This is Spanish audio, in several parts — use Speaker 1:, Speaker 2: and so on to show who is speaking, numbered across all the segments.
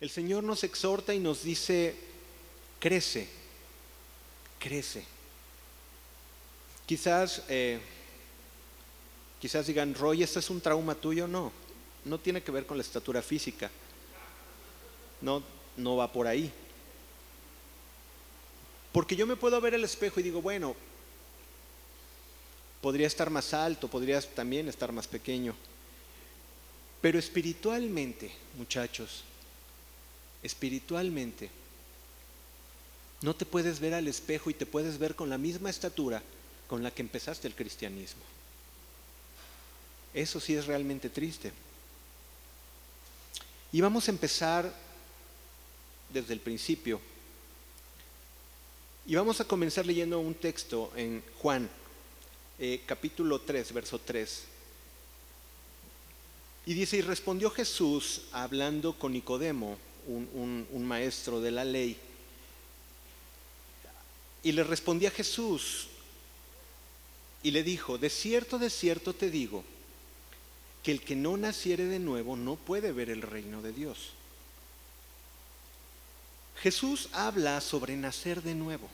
Speaker 1: El Señor nos exhorta y nos dice, crece, crece. Quizás, eh, quizás digan, Roy, ¿este es un trauma tuyo? No, no tiene que ver con la estatura física. No, no va por ahí. Porque yo me puedo ver el espejo y digo, bueno, podría estar más alto, podría también estar más pequeño. Pero espiritualmente, muchachos, espiritualmente, no te puedes ver al espejo y te puedes ver con la misma estatura con la que empezaste el cristianismo. Eso sí es realmente triste. Y vamos a empezar desde el principio. Y vamos a comenzar leyendo un texto en Juan, eh, capítulo 3, verso 3. Y dice, y respondió Jesús hablando con Nicodemo, un, maestro de la ley. Y le respondía Jesús y le dijo, de cierto, de cierto te digo, que el que no naciere de nuevo no puede ver el reino de Dios. Jesús habla sobre nacer de nuevo.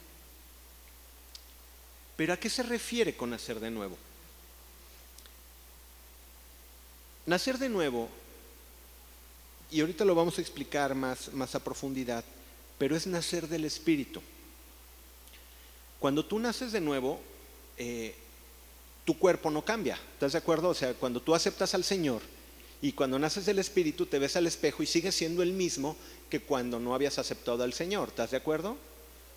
Speaker 1: Pero ¿a qué se refiere con nacer de nuevo? Nacer de nuevo, y ahorita lo vamos a explicar más, a profundidad, pero es nacer del Espíritu. Cuando tú naces de nuevo, eh, tu cuerpo no cambia, ¿estás de acuerdo? O sea, cuando tú aceptas al Señor y cuando naces del Espíritu te ves al espejo y sigues siendo el mismo que cuando no habías aceptado al Señor, ¿estás de acuerdo?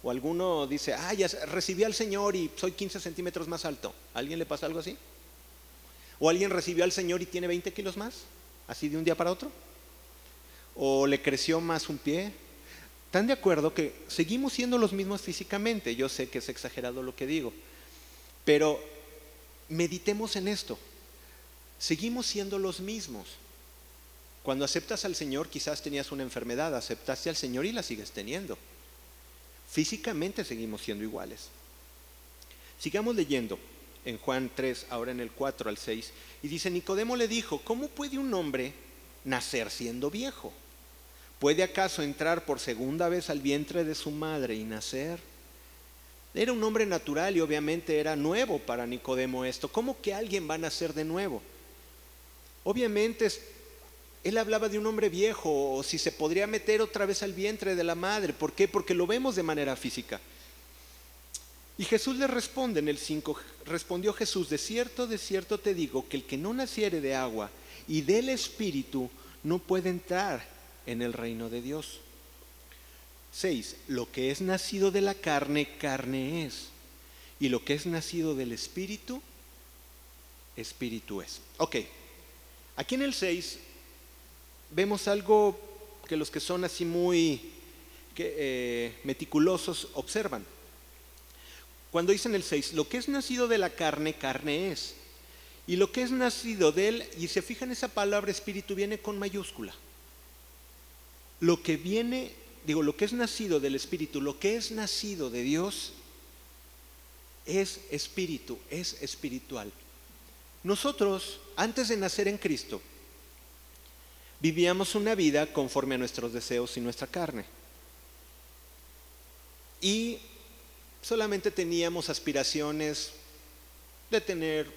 Speaker 1: O alguno dice, ah, ya recibí al Señor y soy 15 centímetros más alto. ¿A alguien le pasa algo así? ¿O alguien recibió al Señor y tiene 20 kilos más? ¿Así de un día para otro? ¿O le creció más un pie? ¿Están de acuerdo que seguimos siendo los mismos físicamente? Yo sé que es exagerado lo que digo, pero meditemos en esto. Seguimos siendo los mismos. Cuando aceptas al Señor quizás tenías una enfermedad, aceptaste al Señor y la sigues teniendo. Físicamente seguimos siendo iguales. Sigamos leyendo en Juan 3, ahora en el 4 al 6, y dice, Nicodemo le dijo, ¿cómo puede un hombre nacer siendo viejo? ¿Puede acaso entrar por segunda vez al vientre de su madre y nacer? Era un hombre natural y obviamente era nuevo para Nicodemo esto. ¿Cómo que alguien va a nacer de nuevo? Obviamente él hablaba de un hombre viejo o si se podría meter otra vez al vientre de la madre. ¿Por qué? Porque lo vemos de manera física. Y Jesús le responde en el 5, respondió Jesús, de cierto, de cierto te digo que el que no naciere de agua y del Espíritu no puede entrar en el reino de Dios. 6. Lo que es nacido de la carne, carne es. Y lo que es nacido del Espíritu, Espíritu es. Ok, aquí en el 6 vemos algo que los que son así muy eh, meticulosos observan. Cuando dicen el 6, lo que es nacido de la carne, carne es. Y lo que es nacido de él, y se fijan esa palabra espíritu viene con mayúscula. Lo que viene, digo, lo que es nacido del espíritu, lo que es nacido de Dios, es espíritu, es espiritual. Nosotros, antes de nacer en Cristo, vivíamos una vida conforme a nuestros deseos y nuestra carne. Y solamente teníamos aspiraciones de tener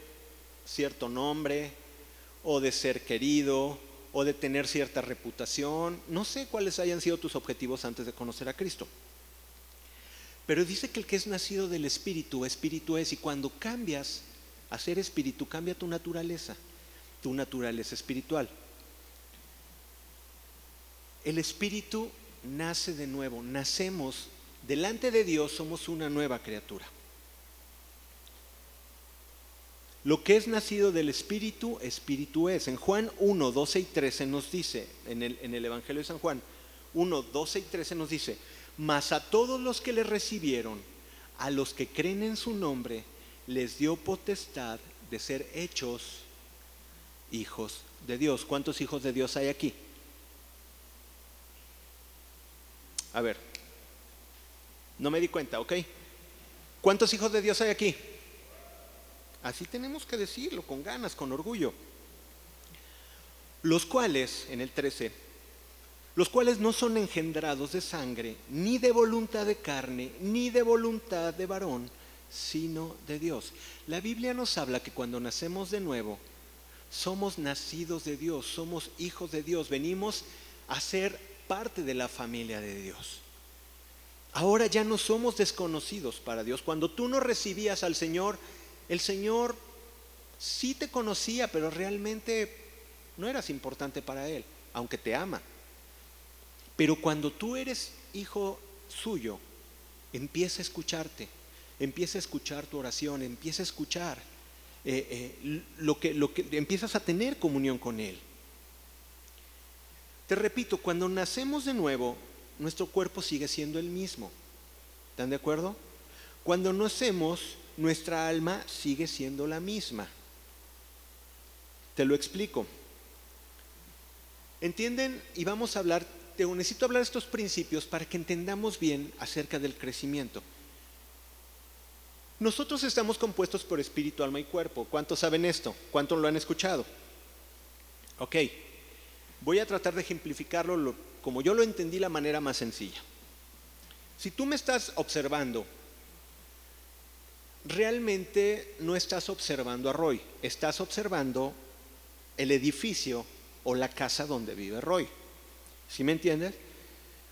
Speaker 1: cierto nombre o de ser querido o de tener cierta reputación. No sé cuáles hayan sido tus objetivos antes de conocer a Cristo. Pero dice que el que es nacido del Espíritu, Espíritu es, y cuando cambias a ser Espíritu, cambia tu naturaleza, tu naturaleza espiritual. El Espíritu nace de nuevo, nacemos delante de Dios somos una nueva criatura. Lo que es nacido del Espíritu, Espíritu es. En Juan 1, 12 y 13 nos dice, en el, en el Evangelio de San Juan 1, 12 y 13 nos dice, mas a todos los que le recibieron, a los que creen en su nombre, les dio potestad de ser hechos hijos de Dios. ¿Cuántos hijos de Dios hay aquí? A ver, no me di cuenta, ¿ok? ¿Cuántos hijos de Dios hay aquí? Así tenemos que decirlo, con ganas, con orgullo. Los cuales, en el 13, los cuales no son engendrados de sangre, ni de voluntad de carne, ni de voluntad de varón, sino de Dios. La Biblia nos habla que cuando nacemos de nuevo, somos nacidos de Dios, somos hijos de Dios, venimos a ser parte de la familia de Dios. Ahora ya no somos desconocidos para Dios. Cuando tú no recibías al Señor, el Señor sí te conocía, pero realmente no eras importante para Él, aunque te ama. Pero cuando tú eres hijo suyo, empieza a escucharte, empieza a escuchar tu oración, empieza a escuchar eh, eh, lo, que, lo que empiezas a tener comunión con Él. Te repito, cuando nacemos de nuevo, nuestro cuerpo sigue siendo el mismo. ¿Están de acuerdo? Cuando nacemos, nuestra alma sigue siendo la misma. Te lo explico. ¿Entienden? Y vamos a hablar, te necesito hablar estos principios para que entendamos bien acerca del crecimiento. Nosotros estamos compuestos por espíritu, alma y cuerpo. ¿Cuántos saben esto? ¿Cuántos lo han escuchado? Ok, voy a tratar de ejemplificarlo como yo lo entendí la manera más sencilla. Si tú me estás observando, realmente no estás observando a Roy, estás observando el edificio o la casa donde vive Roy. ¿Sí me entiendes?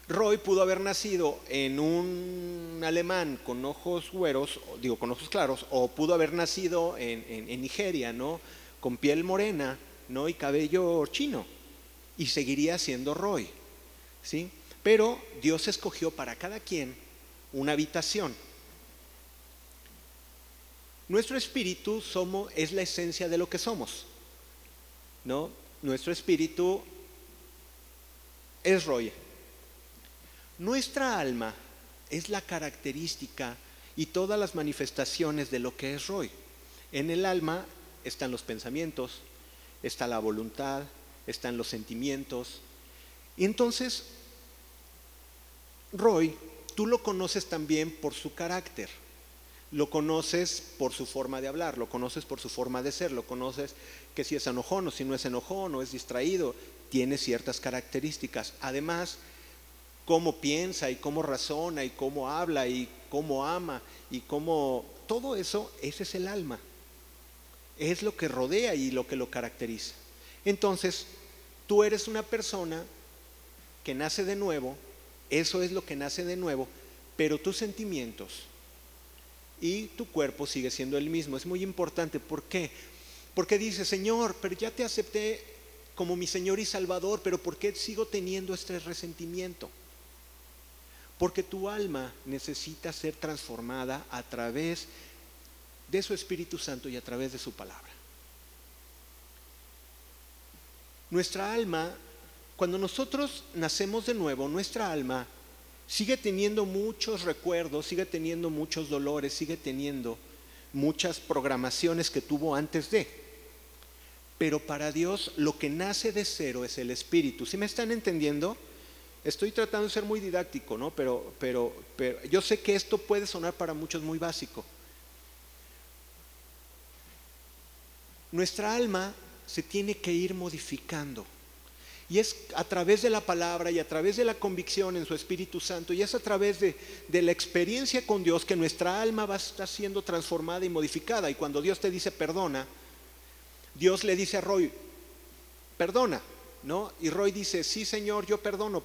Speaker 1: Roy pudo haber nacido en un alemán con ojos güeros, digo con ojos claros, o pudo haber nacido en, Nigeria, ¿no? Con piel morena, ¿no? Y cabello chino. Y seguiría siendo Roy. ¿sí? Pero Dios escogió para cada quien una habitación. Nuestro espíritu somos, es la esencia de lo que somos. ¿no? Nuestro espíritu es Roy. Nuestra alma es la característica y todas las manifestaciones de lo que es Roy. En el alma están los pensamientos, está la voluntad, están los sentimientos, y entonces, Roy, tú lo conoces también por su carácter, lo conoces por su forma de hablar, lo conoces por su forma de ser, lo conoces que si es enojón o si no es enojón o es distraído, tiene ciertas características. Además, cómo piensa y cómo razona y cómo habla y cómo ama y cómo... Todo eso, ese es el alma. Es lo que rodea y lo que lo caracteriza. Entonces, tú eres una persona que nace de nuevo, eso es lo que nace de nuevo, pero tus sentimientos y tu cuerpo sigue siendo el mismo. Es muy importante. ¿Por qué? Porque dice, Señor, pero ya te acepté como mi Señor y Salvador, pero ¿por qué sigo teniendo este resentimiento? Porque tu alma necesita ser transformada a través de su Espíritu Santo y a través de su palabra. Nuestra alma cuando nosotros nacemos de nuevo, nuestra alma sigue teniendo muchos recuerdos, sigue teniendo muchos dolores, sigue teniendo muchas programaciones que tuvo antes de. Pero para Dios lo que nace de cero es el espíritu. ¿Sí me están entendiendo? Estoy tratando de ser muy didáctico, ¿no? Pero, pero, pero yo sé que esto puede sonar para muchos muy básico. Nuestra alma se tiene que ir modificando. Y es a través de la palabra y a través de la convicción en su Espíritu Santo y es a través de, la experiencia con Dios que nuestra alma va a estar siendo transformada y modificada. Y cuando Dios te dice perdona, Dios le dice a Roy, perdona, ¿no? Y Roy dice, sí Señor, yo perdono,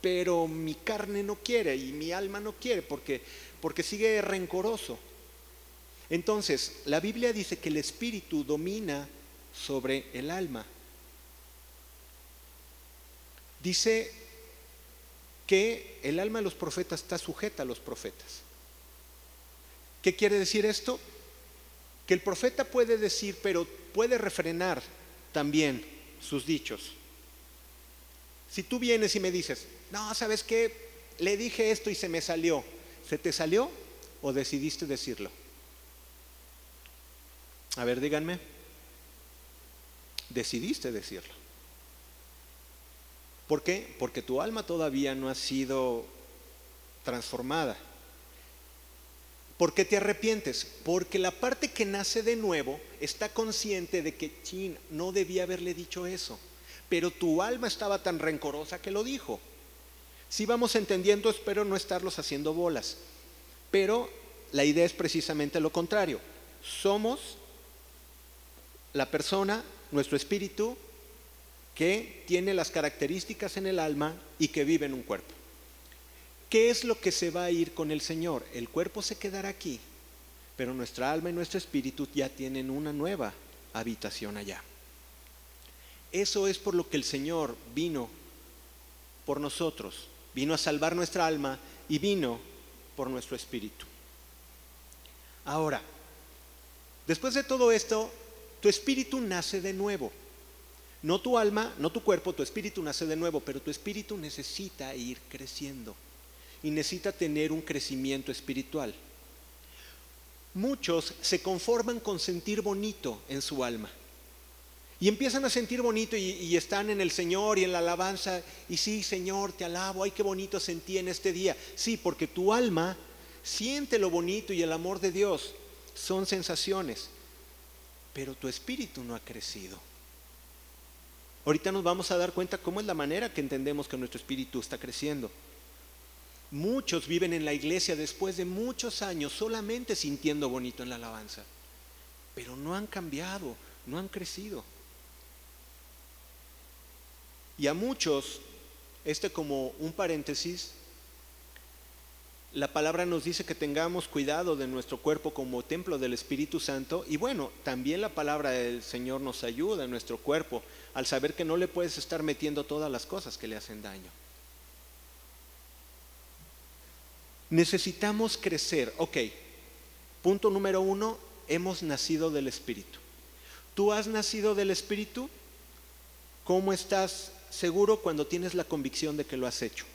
Speaker 1: pero mi carne no quiere y mi alma no quiere porque, porque sigue rencoroso. Entonces, la Biblia dice que el Espíritu domina sobre el alma. Dice que el alma de los profetas está sujeta a los profetas. ¿Qué quiere decir esto? Que el profeta puede decir, pero puede refrenar también sus dichos. Si tú vienes y me dices, no, ¿sabes qué? Le dije esto y se me salió. ¿Se te salió o decidiste decirlo? A ver, díganme. Decidiste decirlo. ¿Por qué? Porque tu alma todavía no ha sido transformada. ¿Por qué te arrepientes? Porque la parte que nace de nuevo está consciente de que, chin, no debía haberle dicho eso. pero tu alma estaba tan rencorosa que lo dijo. Si vamos entendiendo, espero no estarlos haciendo bolas, pero la idea es precisamente lo contrario. Somos la persona, nuestro espíritu, que tiene las características en el alma y que vive en un cuerpo. ¿Qué es lo que se va a ir con el Señor? El cuerpo se quedará aquí, pero nuestra alma y nuestro espíritu ya tienen una nueva habitación allá. Eso es por lo que el Señor vino por nosotros, vino a salvar nuestra alma y vino por nuestro espíritu. Ahora, después de todo esto, tu espíritu nace de nuevo. No tu alma, no tu cuerpo, tu espíritu nace de nuevo, pero tu espíritu necesita ir creciendo y necesita tener un crecimiento espiritual. Muchos se conforman con sentir bonito en su alma. Y empiezan a sentir bonito y, están en el Señor y en la alabanza. Y sí, Señor, te alabo. Ay, qué bonito sentí en este día. Sí, porque tu alma siente lo bonito y el amor de Dios. Son sensaciones. Pero tu espíritu no ha crecido. Ahorita nos vamos a dar cuenta cómo es la manera que entendemos que nuestro espíritu está creciendo. Muchos viven en la iglesia después de muchos años solamente sintiendo bonito en la alabanza, pero no han cambiado, no han crecido. Y a muchos, este como un paréntesis, la palabra nos dice que tengamos cuidado de nuestro cuerpo como templo del Espíritu Santo y bueno, también la palabra del Señor nos ayuda en nuestro cuerpo al saber que no le puedes estar metiendo todas las cosas que le hacen daño. Necesitamos crecer. Ok, punto número uno, hemos nacido del Espíritu. ¿Tú has nacido del Espíritu? ¿Cómo estás seguro cuando tienes la convicción de que lo has hecho?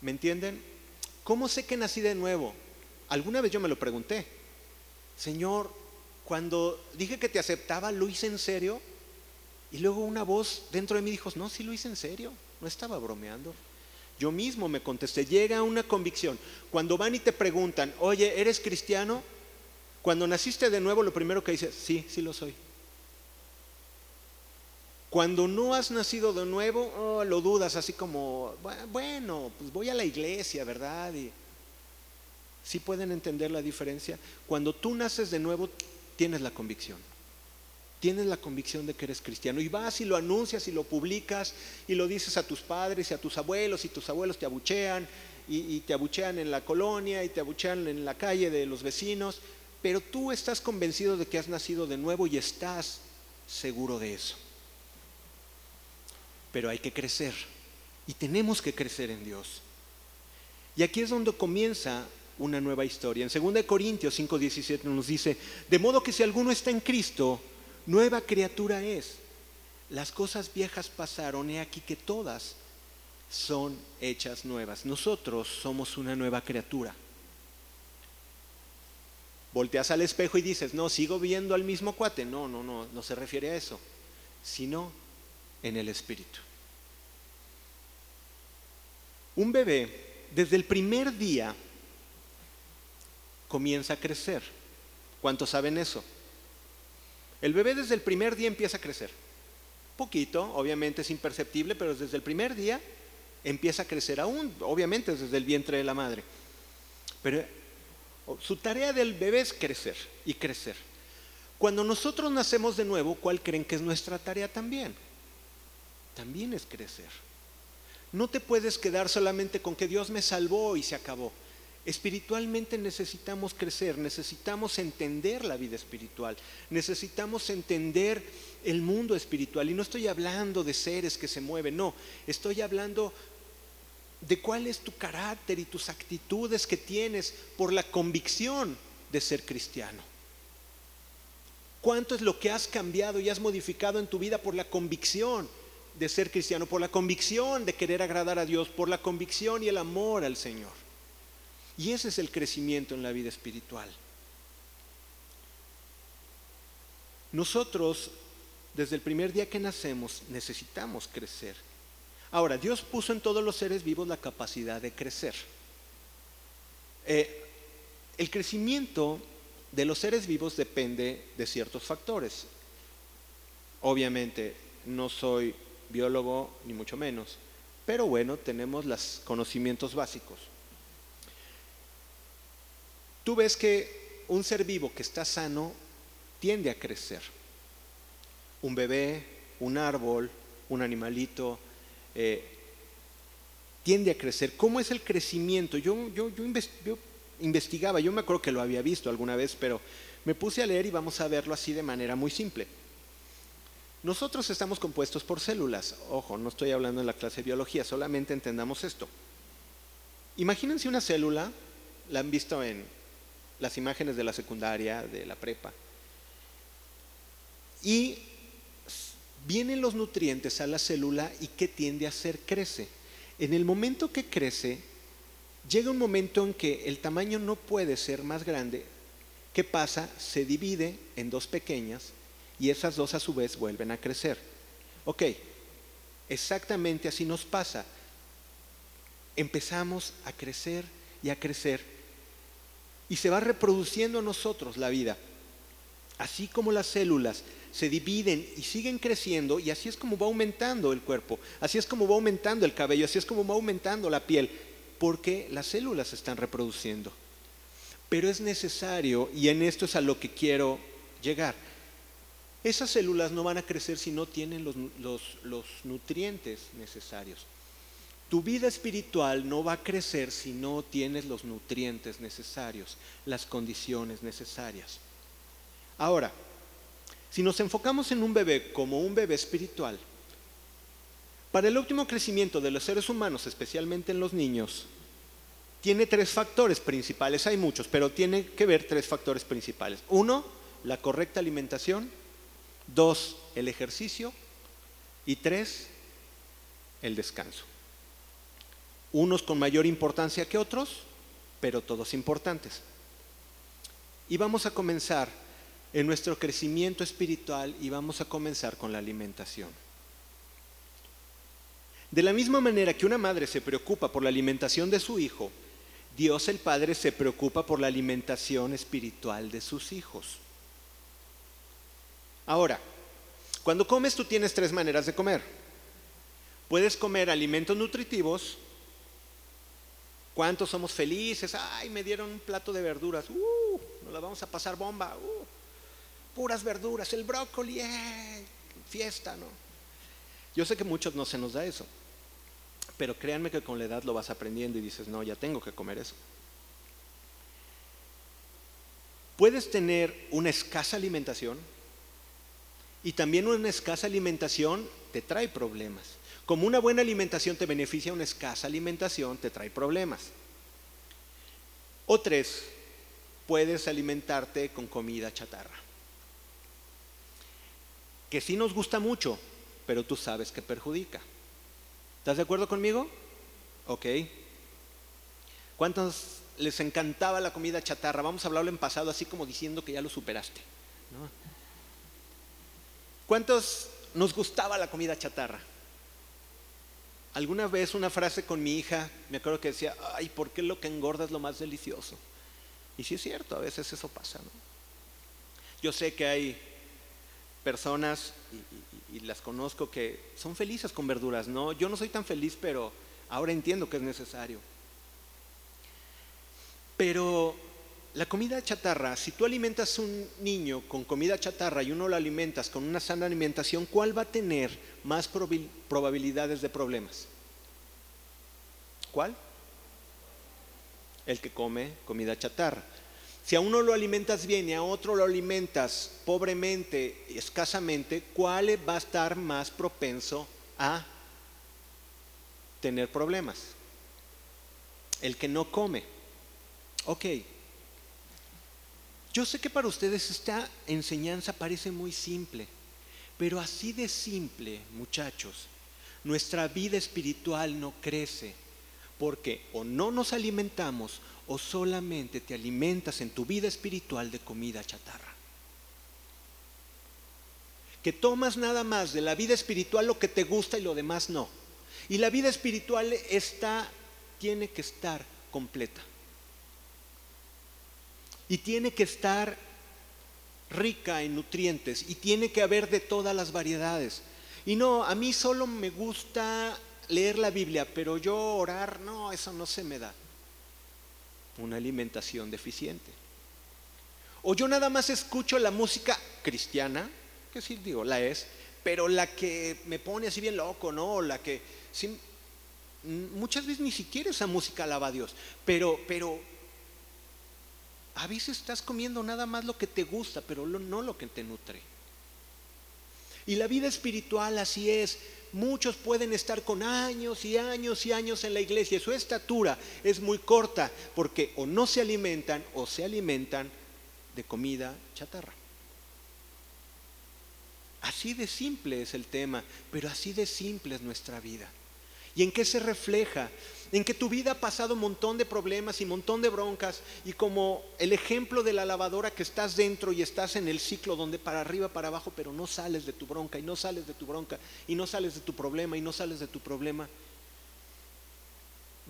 Speaker 1: ¿Me entienden? ¿Cómo sé que nací de nuevo? Alguna vez yo me lo pregunté. Señor, cuando dije que te aceptaba, ¿lo hice en serio? Y luego una voz dentro de mí dijo, no, sí lo hice en serio, no estaba bromeando. Yo mismo me contesté, llega una convicción. Cuando van y te preguntan, oye, ¿eres cristiano? Cuando naciste de nuevo, lo primero que dices, sí, sí lo soy. Cuando no has nacido de nuevo, oh, lo dudas así como, bueno, pues voy a la iglesia, ¿verdad? Y sí pueden entender la diferencia. Cuando tú naces de nuevo, tienes la convicción tienes la convicción de que eres cristiano y vas y lo anuncias y lo publicas y lo dices a tus padres y a tus abuelos y tus abuelos te abuchean y, te abuchean en la colonia y te abuchean en la calle de los vecinos, pero tú estás convencido de que has nacido de nuevo y estás seguro de eso. Pero hay que crecer y tenemos que crecer en Dios. Y aquí es donde comienza una nueva historia. En 2 Corintios 5:17 nos dice, de modo que si alguno está en Cristo, nueva criatura es. Las cosas viejas pasaron, he aquí que todas son hechas nuevas. Nosotros somos una nueva criatura. Volteas al espejo y dices, no, sigo viendo al mismo cuate. No, no, no, no se refiere a eso, sino en el espíritu. Un bebé, desde el primer día, comienza a crecer. ¿Cuántos saben eso? El bebé desde el primer día empieza a crecer. Poquito, obviamente es imperceptible, pero desde el primer día empieza a crecer aún, obviamente desde el vientre de la madre. Pero su tarea del bebé es crecer y crecer. Cuando nosotros nacemos de nuevo, ¿cuál creen que es nuestra tarea también? También es crecer. No te puedes quedar solamente con que Dios me salvó y se acabó. Espiritualmente necesitamos crecer, necesitamos entender la vida espiritual, necesitamos entender el mundo espiritual. Y no estoy hablando de seres que se mueven, no, estoy hablando de cuál es tu carácter y tus actitudes que tienes por la convicción de ser cristiano. ¿Cuánto es lo que has cambiado y has modificado en tu vida por la convicción de ser cristiano, por la convicción de querer agradar a Dios, por la convicción y el amor al Señor? Y ese es el crecimiento en la vida espiritual. Nosotros, desde el primer día que nacemos, necesitamos crecer. Ahora, Dios puso en todos los seres vivos la capacidad de crecer. Eh, el crecimiento de los seres vivos depende de ciertos factores. Obviamente, no soy biólogo ni mucho menos, pero bueno, tenemos los conocimientos básicos. Tú ves que un ser vivo que está sano tiende a crecer. Un bebé, un árbol, un animalito, eh, tiende a crecer. ¿Cómo es el crecimiento? Yo, yo, yo, investigaba, yo me acuerdo que lo había visto alguna vez, pero me puse a leer y vamos a verlo así de manera muy simple. Nosotros estamos compuestos por células. Ojo, no estoy hablando en la clase de biología, solamente entendamos esto. Imagínense una célula, la han visto en las imágenes de la secundaria, de la prepa, y vienen los nutrientes a la célula y ¿qué tiende a hacer? Crece. En el momento que crece, llega un momento en que el tamaño no puede ser más grande. ¿Qué pasa? Se divide en dos pequeñas y esas dos a su vez vuelven a crecer. Ok, exactamente así nos pasa. Empezamos a crecer y a crecer y se va reproduciendo nosotros la vida. Así como las células se dividen y siguen creciendo y así es como va aumentando el cuerpo, así es como va aumentando el cabello, así es como va aumentando la piel, porque las células se están reproduciendo. Pero es necesario, y en esto es a lo que quiero llegar, esas células no van a crecer si no tienen los, nutrientes necesarios. Tu vida espiritual no va a crecer si no tienes los nutrientes necesarios, las condiciones necesarias. Ahora, si nos enfocamos en un bebé como un bebé espiritual, para el óptimo crecimiento de los seres humanos, especialmente en los niños, tiene tres factores principales, hay muchos, pero tiene que ver tres factores principales. Uno, la correcta alimentación. Dos, el ejercicio. Y tres, el descanso. Unos con mayor importancia que otros, pero todos importantes. Y vamos a comenzar en nuestro crecimiento espiritual y vamos a comenzar con la alimentación. De la misma manera que una madre se preocupa por la alimentación de su hijo, Dios el Padre se preocupa por la alimentación espiritual de sus hijos. Ahora, cuando comes tú tienes tres maneras de comer. Puedes comer alimentos nutritivos. ¿Cuántos somos felices? Ay, me dieron un plato de verduras. Uh, nos la vamos a pasar bomba. Uh, puras verduras, el brócoli, eh, fiesta, ¿no? Yo sé que muchos no se nos da eso. Pero créanme que con la edad lo vas aprendiendo y dices, no, ya tengo que comer eso. Puedes tener una escasa alimentación y también una escasa alimentación te trae problemas. Como una buena alimentación te beneficia, una escasa alimentación te trae problemas. O tres, puedes alimentarte con comida chatarra. Que sí nos gusta mucho, pero tú sabes que perjudica. ¿Estás de acuerdo conmigo? Ok. ¿Cuántos les encantaba la comida chatarra? Vamos a hablarlo en pasado, así como diciendo que ya lo superaste. ¿Cuántos nos gustaba la comida chatarra? Alguna vez una frase con mi hija, me acuerdo que decía, ay, ¿por qué lo que engorda es lo más delicioso? Y sí es cierto, a veces eso pasa. ¿no? Yo sé que hay personas, y, las conozco, que son felices con verduras. No, yo no soy tan feliz, pero ahora entiendo que es necesario. Pero la comida chatarra, si tú alimentas un niño con comida chatarra y uno lo alimentas con una sana alimentación, ¿cuál va a tener más probabilidades de problemas? ¿Cuál? El que come comida chatarra. Si a uno lo alimentas bien y a otro lo alimentas pobremente, escasamente, ¿cuál va a estar más propenso a tener problemas? El que no come. Ok. Yo sé que para ustedes esta enseñanza parece muy simple, pero así de simple, muchachos, nuestra vida espiritual no crece porque o no nos alimentamos o solamente te alimentas en tu vida espiritual de comida chatarra. Que tomas nada más de la vida espiritual lo que te gusta y lo demás no. Y la vida espiritual está, tiene que estar completa. Y tiene que estar rica en nutrientes y tiene que haber de todas las variedades. Y no, a mí solo me gusta leer la Biblia, pero yo orar, no, eso no se me da. Una alimentación deficiente. O yo nada más escucho la música cristiana, que sí digo, la es, pero la que me pone así bien loco, ¿no? La que muchas veces ni siquiera esa música alaba a Dios, pero, pero a veces estás comiendo nada más lo que te gusta, pero no lo que te nutre. Y la vida espiritual así es. Muchos pueden estar con años y años y años en la iglesia. Su estatura es muy corta porque o no se alimentan o se alimentan de comida chatarra. Así de simple es el tema, pero así de simple es nuestra vida. ¿Y en qué se refleja? En que tu vida ha pasado un montón de problemas y un montón de broncas y como el ejemplo de la lavadora que estás dentro y estás en el ciclo donde para arriba, para abajo, pero no sales de tu bronca y no sales de tu bronca y no sales de tu problema y no sales de tu problema.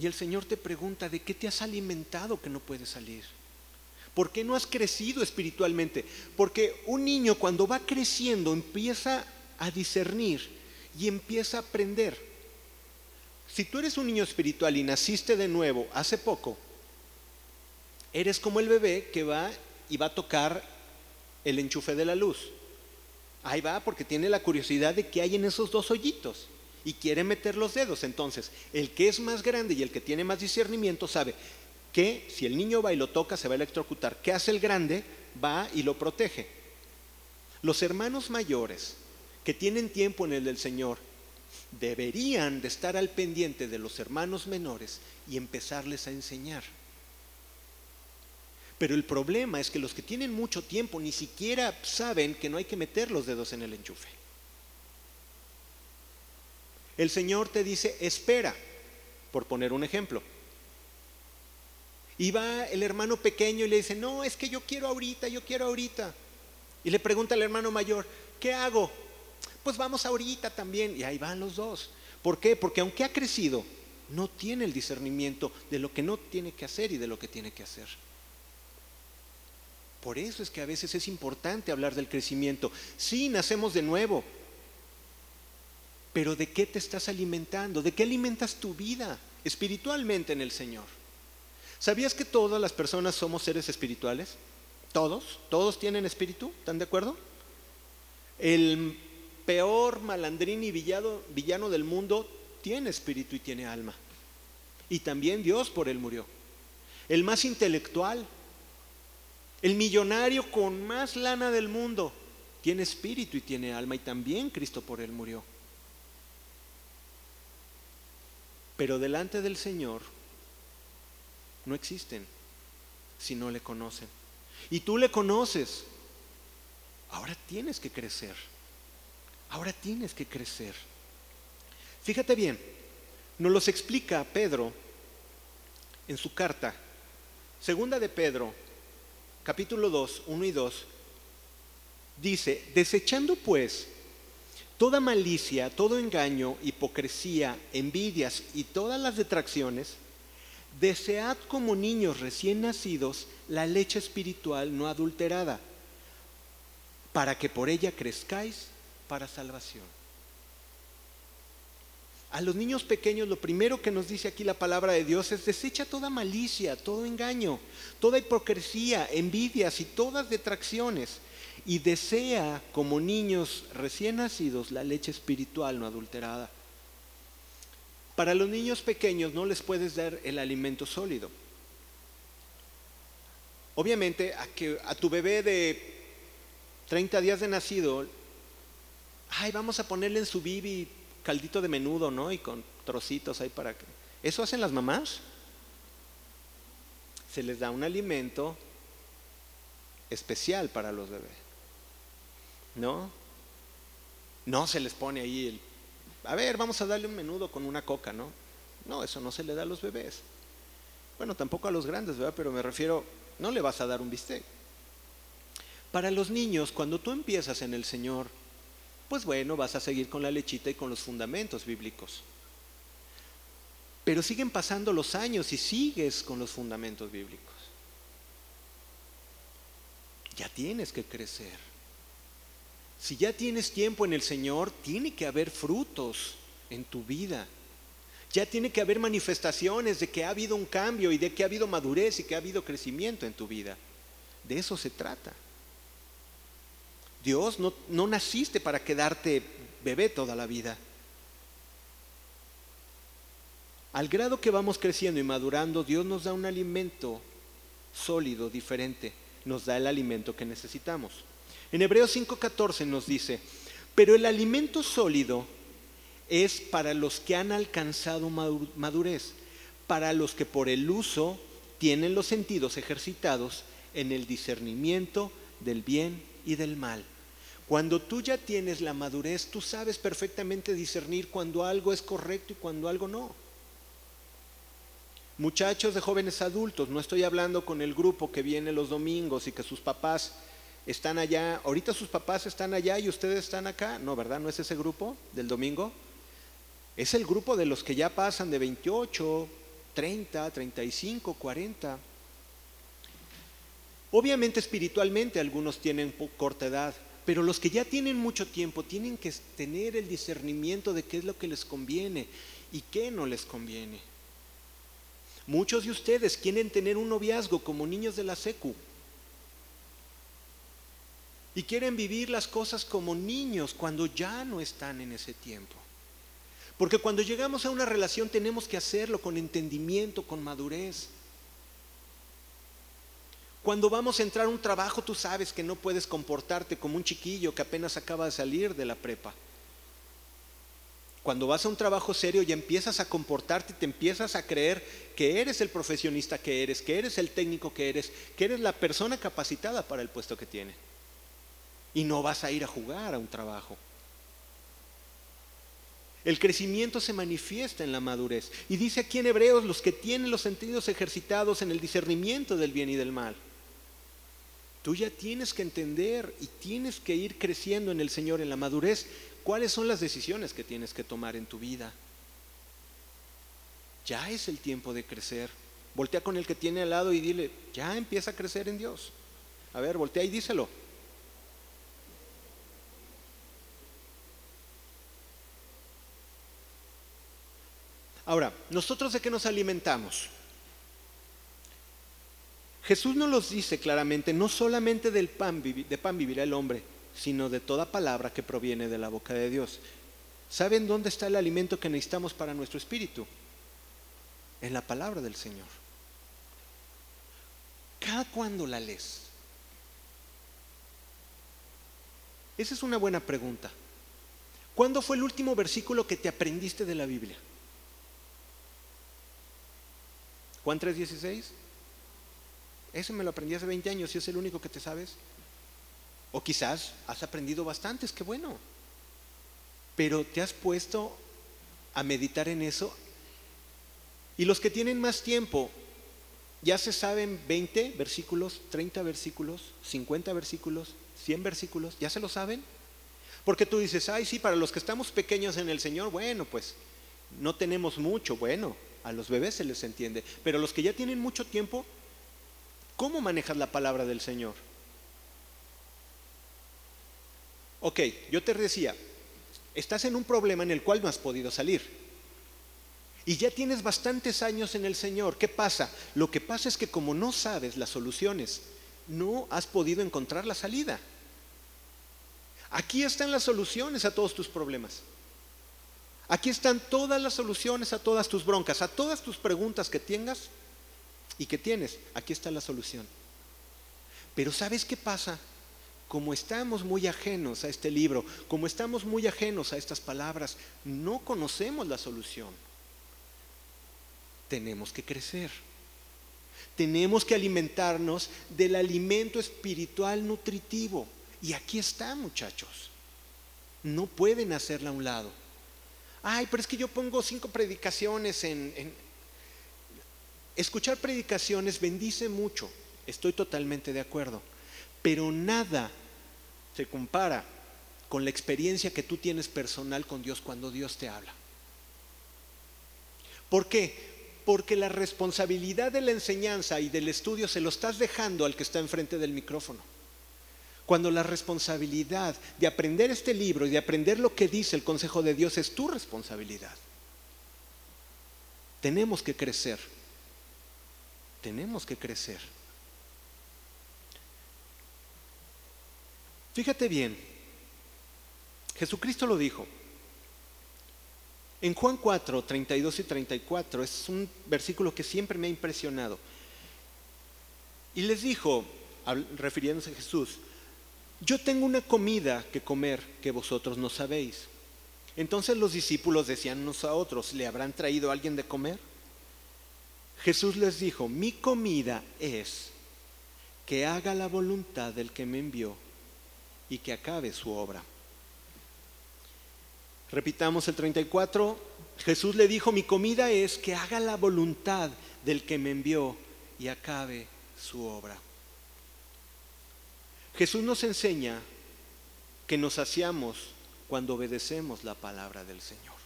Speaker 1: Y el Señor te pregunta, ¿de qué te has alimentado que no puedes salir? ¿Por qué no has crecido espiritualmente? Porque un niño cuando va creciendo empieza a discernir y empieza a aprender. Si tú eres un niño espiritual y naciste de nuevo hace poco, eres como el bebé que va y va a tocar el enchufe de la luz. Ahí va porque tiene la curiosidad de qué hay en esos dos hoyitos y quiere meter los dedos. Entonces, el que es más grande y el que tiene más discernimiento sabe que si el niño va y lo toca se va a electrocutar. ¿Qué hace el grande? Va y lo protege. Los hermanos mayores que tienen tiempo en el del Señor deberían de estar al pendiente de los hermanos menores y empezarles a enseñar. Pero el problema es que los que tienen mucho tiempo ni siquiera saben que no hay que meter los dedos en el enchufe. El Señor te dice, espera, por poner un ejemplo. Y va el hermano pequeño y le dice, no, es que yo quiero ahorita, yo quiero ahorita. Y le pregunta al hermano mayor, ¿qué hago? Pues vamos ahorita también. Y ahí van los dos. ¿Por qué? Porque aunque ha crecido, no tiene el discernimiento de lo que no tiene que hacer y de lo que tiene que hacer. Por eso es que a veces es importante hablar del crecimiento. Sí, nacemos de nuevo, pero ¿de qué te estás alimentando? ¿De qué alimentas tu vida espiritualmente en el Señor? ¿Sabías que todas las personas somos seres espirituales? ¿Todos? ¿Todos tienen espíritu? ¿Están de acuerdo? El peor malandrín y villano, del mundo tiene espíritu y tiene alma. Y también Dios por él murió. El más intelectual, el millonario con más lana del mundo, tiene espíritu y tiene alma. Y también Cristo por él murió. Pero delante del Señor no existen si no le conocen. Y tú le conoces. Ahora tienes que crecer. Ahora tienes que crecer. Fíjate bien, nos los explica Pedro en su carta. Segunda de Pedro, capítulo 2, 1 y 2, dice, desechando pues toda malicia, todo engaño, hipocresía, envidias y todas las detracciones, desead como niños recién nacidos la leche espiritual no adulterada, para que por ella crezcáis para salvación. A los niños pequeños lo primero que nos dice aquí la palabra de Dios es desecha toda malicia, todo engaño, toda hipocresía, envidias y todas detracciones y desea como niños recién nacidos la leche espiritual no adulterada. Para los niños pequeños no les puedes dar el alimento sólido. Obviamente a, que, a tu bebé de 30 días de nacido ay, vamos a ponerle en su bibi caldito de menudo, ¿no? Y con trocitos ahí para que... ¿Eso hacen las mamás? Se les da un alimento especial para los bebés. ¿No? No se les pone ahí el... A ver, vamos a darle un menudo con una coca, ¿no? No, eso no se le da a los bebés. Bueno, tampoco a los grandes, ¿verdad? Pero me refiero, no le vas a dar un bistec. Para los niños, cuando tú empiezas en el Señor, pues bueno, vas a seguir con la lechita y con los fundamentos bíblicos. Pero siguen pasando los años y sigues con los fundamentos bíblicos. Ya tienes que crecer. Si ya tienes tiempo en el Señor, tiene que haber frutos en tu vida. Ya tiene que haber manifestaciones de que ha habido un cambio y de que ha habido madurez y que ha habido crecimiento en tu vida. De eso se trata. Dios no, no naciste para quedarte bebé toda la vida. Al grado que vamos creciendo y madurando, Dios nos da un alimento sólido, diferente. Nos da el alimento que necesitamos. En Hebreos 5:14 nos dice, pero el alimento sólido es para los que han alcanzado madurez, para los que por el uso tienen los sentidos ejercitados en el discernimiento del bien y del mal. Cuando tú ya tienes la madurez, tú sabes perfectamente discernir cuando algo es correcto y cuando algo no. Muchachos de jóvenes adultos, no estoy hablando con el grupo que viene los domingos y que sus papás están allá, ahorita sus papás están allá y ustedes están acá, no, ¿verdad? ¿No es ese grupo del domingo? Es el grupo de los que ya pasan de 28, 30, 35, 40. Obviamente espiritualmente algunos tienen corta edad, pero los que ya tienen mucho tiempo tienen que tener el discernimiento de qué es lo que les conviene y qué no les conviene. Muchos de ustedes quieren tener un noviazgo como niños de la secu y quieren vivir las cosas como niños cuando ya no están en ese tiempo. Porque cuando llegamos a una relación tenemos que hacerlo con entendimiento, con madurez. Cuando vamos a entrar a un trabajo, tú sabes que no puedes comportarte como un chiquillo que apenas acaba de salir de la prepa. Cuando vas a un trabajo serio y empiezas a comportarte, te empiezas a creer que eres el profesionista que eres, que eres el técnico que eres, que eres la persona capacitada para el puesto que tiene. Y no vas a ir a jugar a un trabajo. El crecimiento se manifiesta en la madurez. Y dice aquí en Hebreos, los que tienen los sentidos ejercitados en el discernimiento del bien y del mal. Tú ya tienes que entender y tienes que ir creciendo en el Señor, en la madurez, cuáles son las decisiones que tienes que tomar en tu vida. Ya es el tiempo de crecer. Voltea con el que tiene al lado y dile, ya empieza a crecer en Dios. A ver, voltea y díselo. Ahora, ¿nosotros de qué nos alimentamos? Jesús nos los dice claramente, no solamente del pan, de pan vivirá el hombre, sino de toda palabra que proviene de la boca de Dios. ¿Saben dónde está el alimento que necesitamos para nuestro espíritu? En la palabra del Señor. ¿Cada cuándo la lees? Esa es una buena pregunta. ¿Cuándo fue el último versículo que te aprendiste de la Biblia? ¿Juan 3:16? Ese me lo aprendí hace 20 años y es el único que te sabes. O quizás has aprendido bastantes, qué bueno. Pero te has puesto a meditar en eso. Y los que tienen más tiempo, ya se saben 20 versículos, 30 versículos, 50 versículos, 100 versículos, ¿ya se lo saben? Porque tú dices, ay, sí, para los que estamos pequeños en el Señor, bueno, pues no tenemos mucho, bueno, a los bebés se les entiende, pero los que ya tienen mucho tiempo, ¿Cómo manejas la palabra del Señor? Ok, yo te decía, estás en un problema en el cual no has podido salir. Y ya tienes bastantes años en el Señor. ¿Qué pasa? Lo que pasa es que como no sabes las soluciones, no has podido encontrar la salida. Aquí están las soluciones a todos tus problemas. Aquí están todas las soluciones a todas tus broncas, a todas tus preguntas que tengas. ¿Y qué tienes? Aquí está la solución. Pero ¿sabes qué pasa? Como estamos muy ajenos a este libro, como estamos muy ajenos a estas palabras, no conocemos la solución. Tenemos que crecer. Tenemos que alimentarnos del alimento espiritual nutritivo. Y aquí está, muchachos. No pueden hacerla a un lado. Ay, pero es que yo pongo cinco predicaciones en, en Escuchar predicaciones bendice mucho, estoy totalmente de acuerdo, pero nada se compara con la experiencia que tú tienes personal con Dios cuando Dios te habla. ¿Por qué? Porque la responsabilidad de la enseñanza y del estudio se lo estás dejando al que está enfrente del micrófono. Cuando la responsabilidad de aprender este libro y de aprender lo que dice el consejo de Dios es tu responsabilidad. Tenemos que crecer. Tenemos que crecer. Fíjate bien, Jesucristo lo dijo. En Juan 4, 32 y 34 es un versículo que siempre me ha impresionado. Y les dijo, refiriéndose a Jesús, yo tengo una comida que comer que vosotros no sabéis. Entonces los discípulos decían unos a otros, ¿le habrán traído a alguien de comer? Jesús les dijo, mi comida es que haga la voluntad del que me envió y que acabe su obra. Repitamos el 34. Jesús le dijo, mi comida es que haga la voluntad del que me envió y acabe su obra. Jesús nos enseña que nos saciamos cuando obedecemos la palabra del Señor.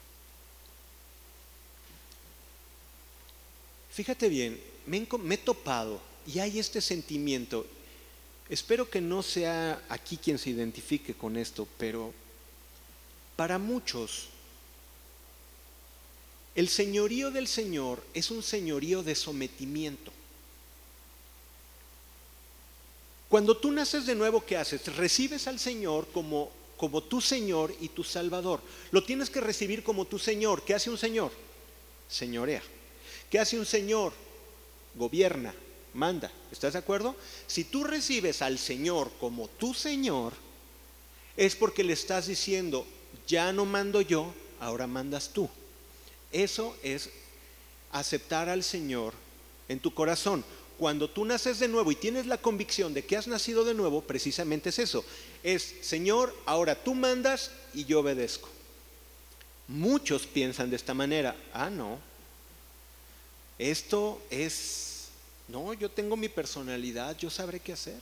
Speaker 1: Fíjate bien, me, he topado y hay este sentimiento. Espero que no sea aquí quien se identifique con esto, pero para muchos el señorío del Señor es un señorío de sometimiento. Cuando tú naces de nuevo, ¿qué haces? Recibes al Señor como, como tu Señor y tu Salvador. Lo tienes que recibir como tu Señor. ¿Qué hace un Señor? Señorea. ¿Qué hace un Señor? Gobierna, manda. ¿Estás de acuerdo? Si tú recibes al Señor como tu Señor, es porque le estás diciendo, ya no mando yo, ahora mandas tú. Eso es aceptar al Señor en tu corazón cuando tú naces de nuevo y tienes la convicción de que has nacido de nuevo, precisamente es eso. Es, Señor, ahora tú mandas y yo obedezco. Muchos piensan de esta manera. Ah, no. Esto es, no, yo tengo mi personalidad, yo sabré qué hacer.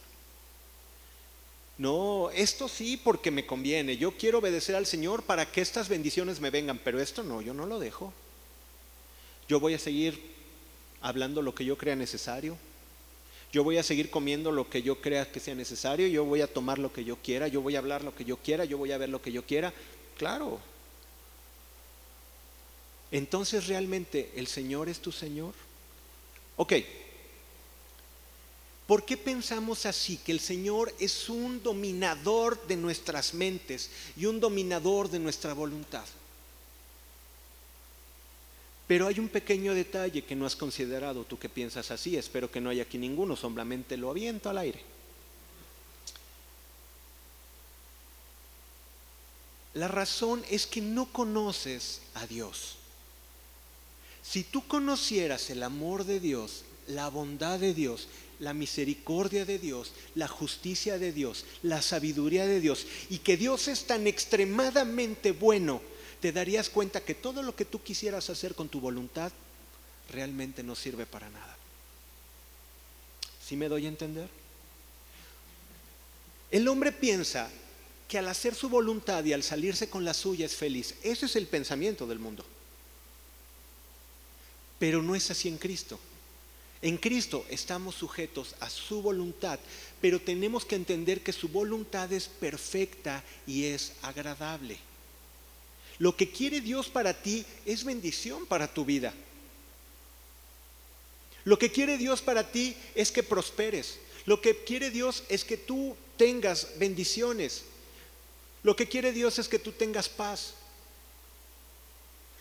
Speaker 1: No, esto sí porque me conviene. Yo quiero obedecer al Señor para que estas bendiciones me vengan, pero esto no, yo no lo dejo. Yo voy a seguir hablando lo que yo crea necesario. Yo voy a seguir comiendo lo que yo crea que sea necesario, yo voy a tomar lo que yo quiera, yo voy a hablar lo que yo quiera, yo voy a ver lo que yo quiera. Claro. Entonces realmente el Señor es tu Señor. Ok. ¿Por qué pensamos así? Que el Señor es un dominador de nuestras mentes y un dominador de nuestra voluntad. Pero hay un pequeño detalle que no has considerado, tú que piensas así, espero que no haya aquí ninguno, solamente lo aviento al aire. La razón es que no conoces a Dios. Si tú conocieras el amor de Dios, la bondad de Dios, la misericordia de Dios, la justicia de Dios, la sabiduría de Dios, y que Dios es tan extremadamente bueno te darías cuenta que todo lo que tú quisieras hacer con tu voluntad realmente no sirve para nada. ¿Sí me doy a entender? El hombre piensa que al hacer su voluntad y al salirse con la suya es feliz. Ese es el pensamiento del mundo. Pero no es así en Cristo. En Cristo estamos sujetos a su voluntad, pero tenemos que entender que su voluntad es perfecta y es agradable. Lo que quiere Dios para ti es bendición para tu vida. Lo que quiere Dios para ti es que prosperes. Lo que quiere Dios es que tú tengas bendiciones. Lo que quiere Dios es que tú tengas paz.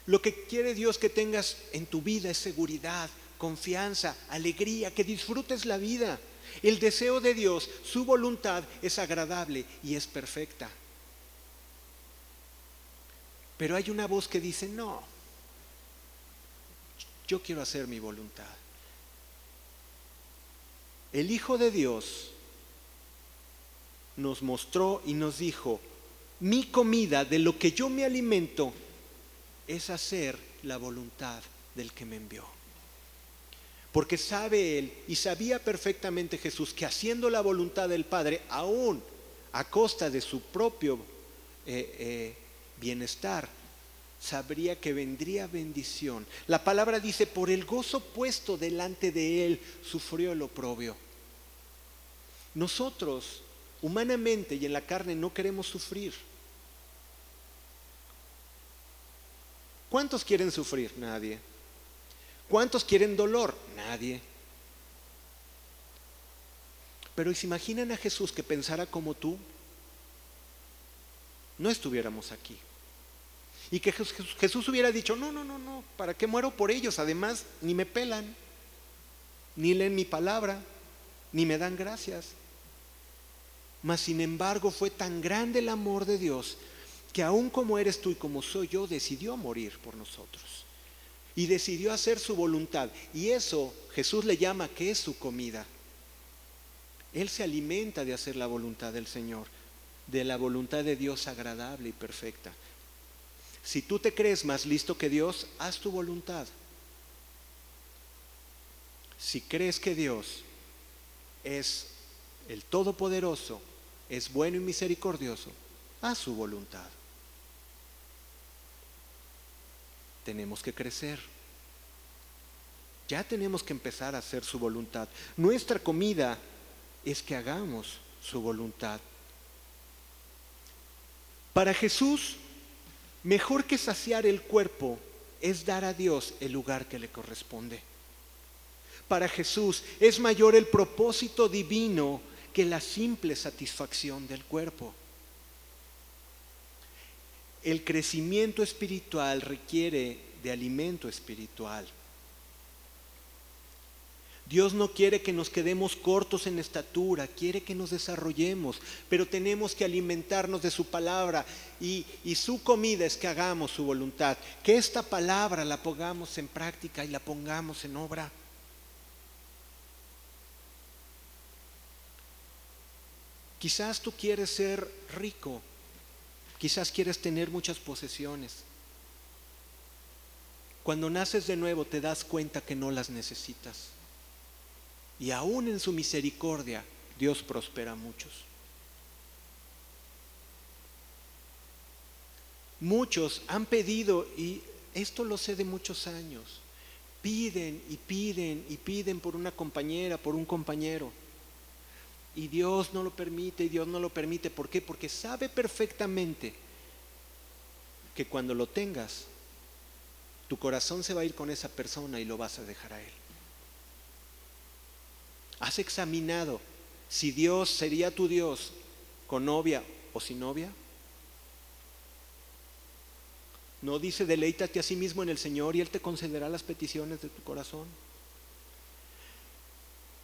Speaker 1: Lo que quiere Dios que tengas en tu vida es seguridad, confianza, alegría, que disfrutes la vida. El deseo de Dios, su voluntad es agradable y es perfecta. Pero hay una voz que dice, no, yo quiero hacer mi voluntad. El Hijo de Dios nos mostró y nos dijo, mi comida, de lo que yo me alimento, es hacer la voluntad del que me envió. Porque sabe Él y sabía perfectamente Jesús que haciendo la voluntad del Padre, aún a costa de su propio eh, eh, bienestar, sabría que vendría bendición. La palabra dice, por el gozo puesto delante de él, sufrió el oprobio. Nosotros Humanamente y en la carne no queremos sufrir. ¿Cuántos quieren sufrir? Nadie. ¿Cuántos quieren dolor? Nadie. Pero ¿y imaginan a Jesús que pensara como tú? No estuviéramos aquí. Y que Jesús hubiera dicho, no, no, no, no, ¿para qué muero por ellos? Además, ni me pelan, ni leen mi palabra, ni me dan gracias. Mas, sin embargo, fue tan grande el amor de Dios que aún como eres tú y como soy yo, decidió morir por nosotros. Y decidió hacer su voluntad. Y eso Jesús le llama que es su comida. Él se alimenta de hacer la voluntad del Señor, de la voluntad de Dios agradable y perfecta. Si tú te crees más listo que Dios, haz tu voluntad. Si crees que Dios es el Todopoderoso, es bueno y misericordioso, haz su voluntad. Tenemos que crecer. Ya tenemos que empezar a hacer su voluntad. Nuestra comida es que hagamos su voluntad. Para Jesús, mejor que saciar el cuerpo es dar a Dios el lugar que le corresponde. Para Jesús es mayor el propósito divino que la simple satisfacción del cuerpo. El crecimiento espiritual requiere de alimento espiritual. Dios no quiere que nos quedemos cortos en estatura, quiere que nos desarrollemos, pero tenemos que alimentarnos de su palabra y, y, su comida es que hagamos su voluntad, que esta palabra la pongamos en práctica y la pongamos en obra. Quizás tú quieres ser rico, quizás quieres tener muchas posesiones. Cuando naces de nuevo te das cuenta que no las necesitas. Y aún en su misericordia, Dios prospera a muchos. Muchos han pedido, y esto lo sé de muchos años, piden y piden y piden por una compañera, por un compañero. Y Dios no lo permite, y Dios no lo permite. ¿Por qué? Porque sabe perfectamente que cuando lo tengas, tu corazón se va a ir con esa persona y lo vas a dejar a Él. ¿Has examinado si Dios sería tu Dios con novia o sin novia? No dice deleítate a sí mismo en el Señor y Él te concederá las peticiones de tu corazón.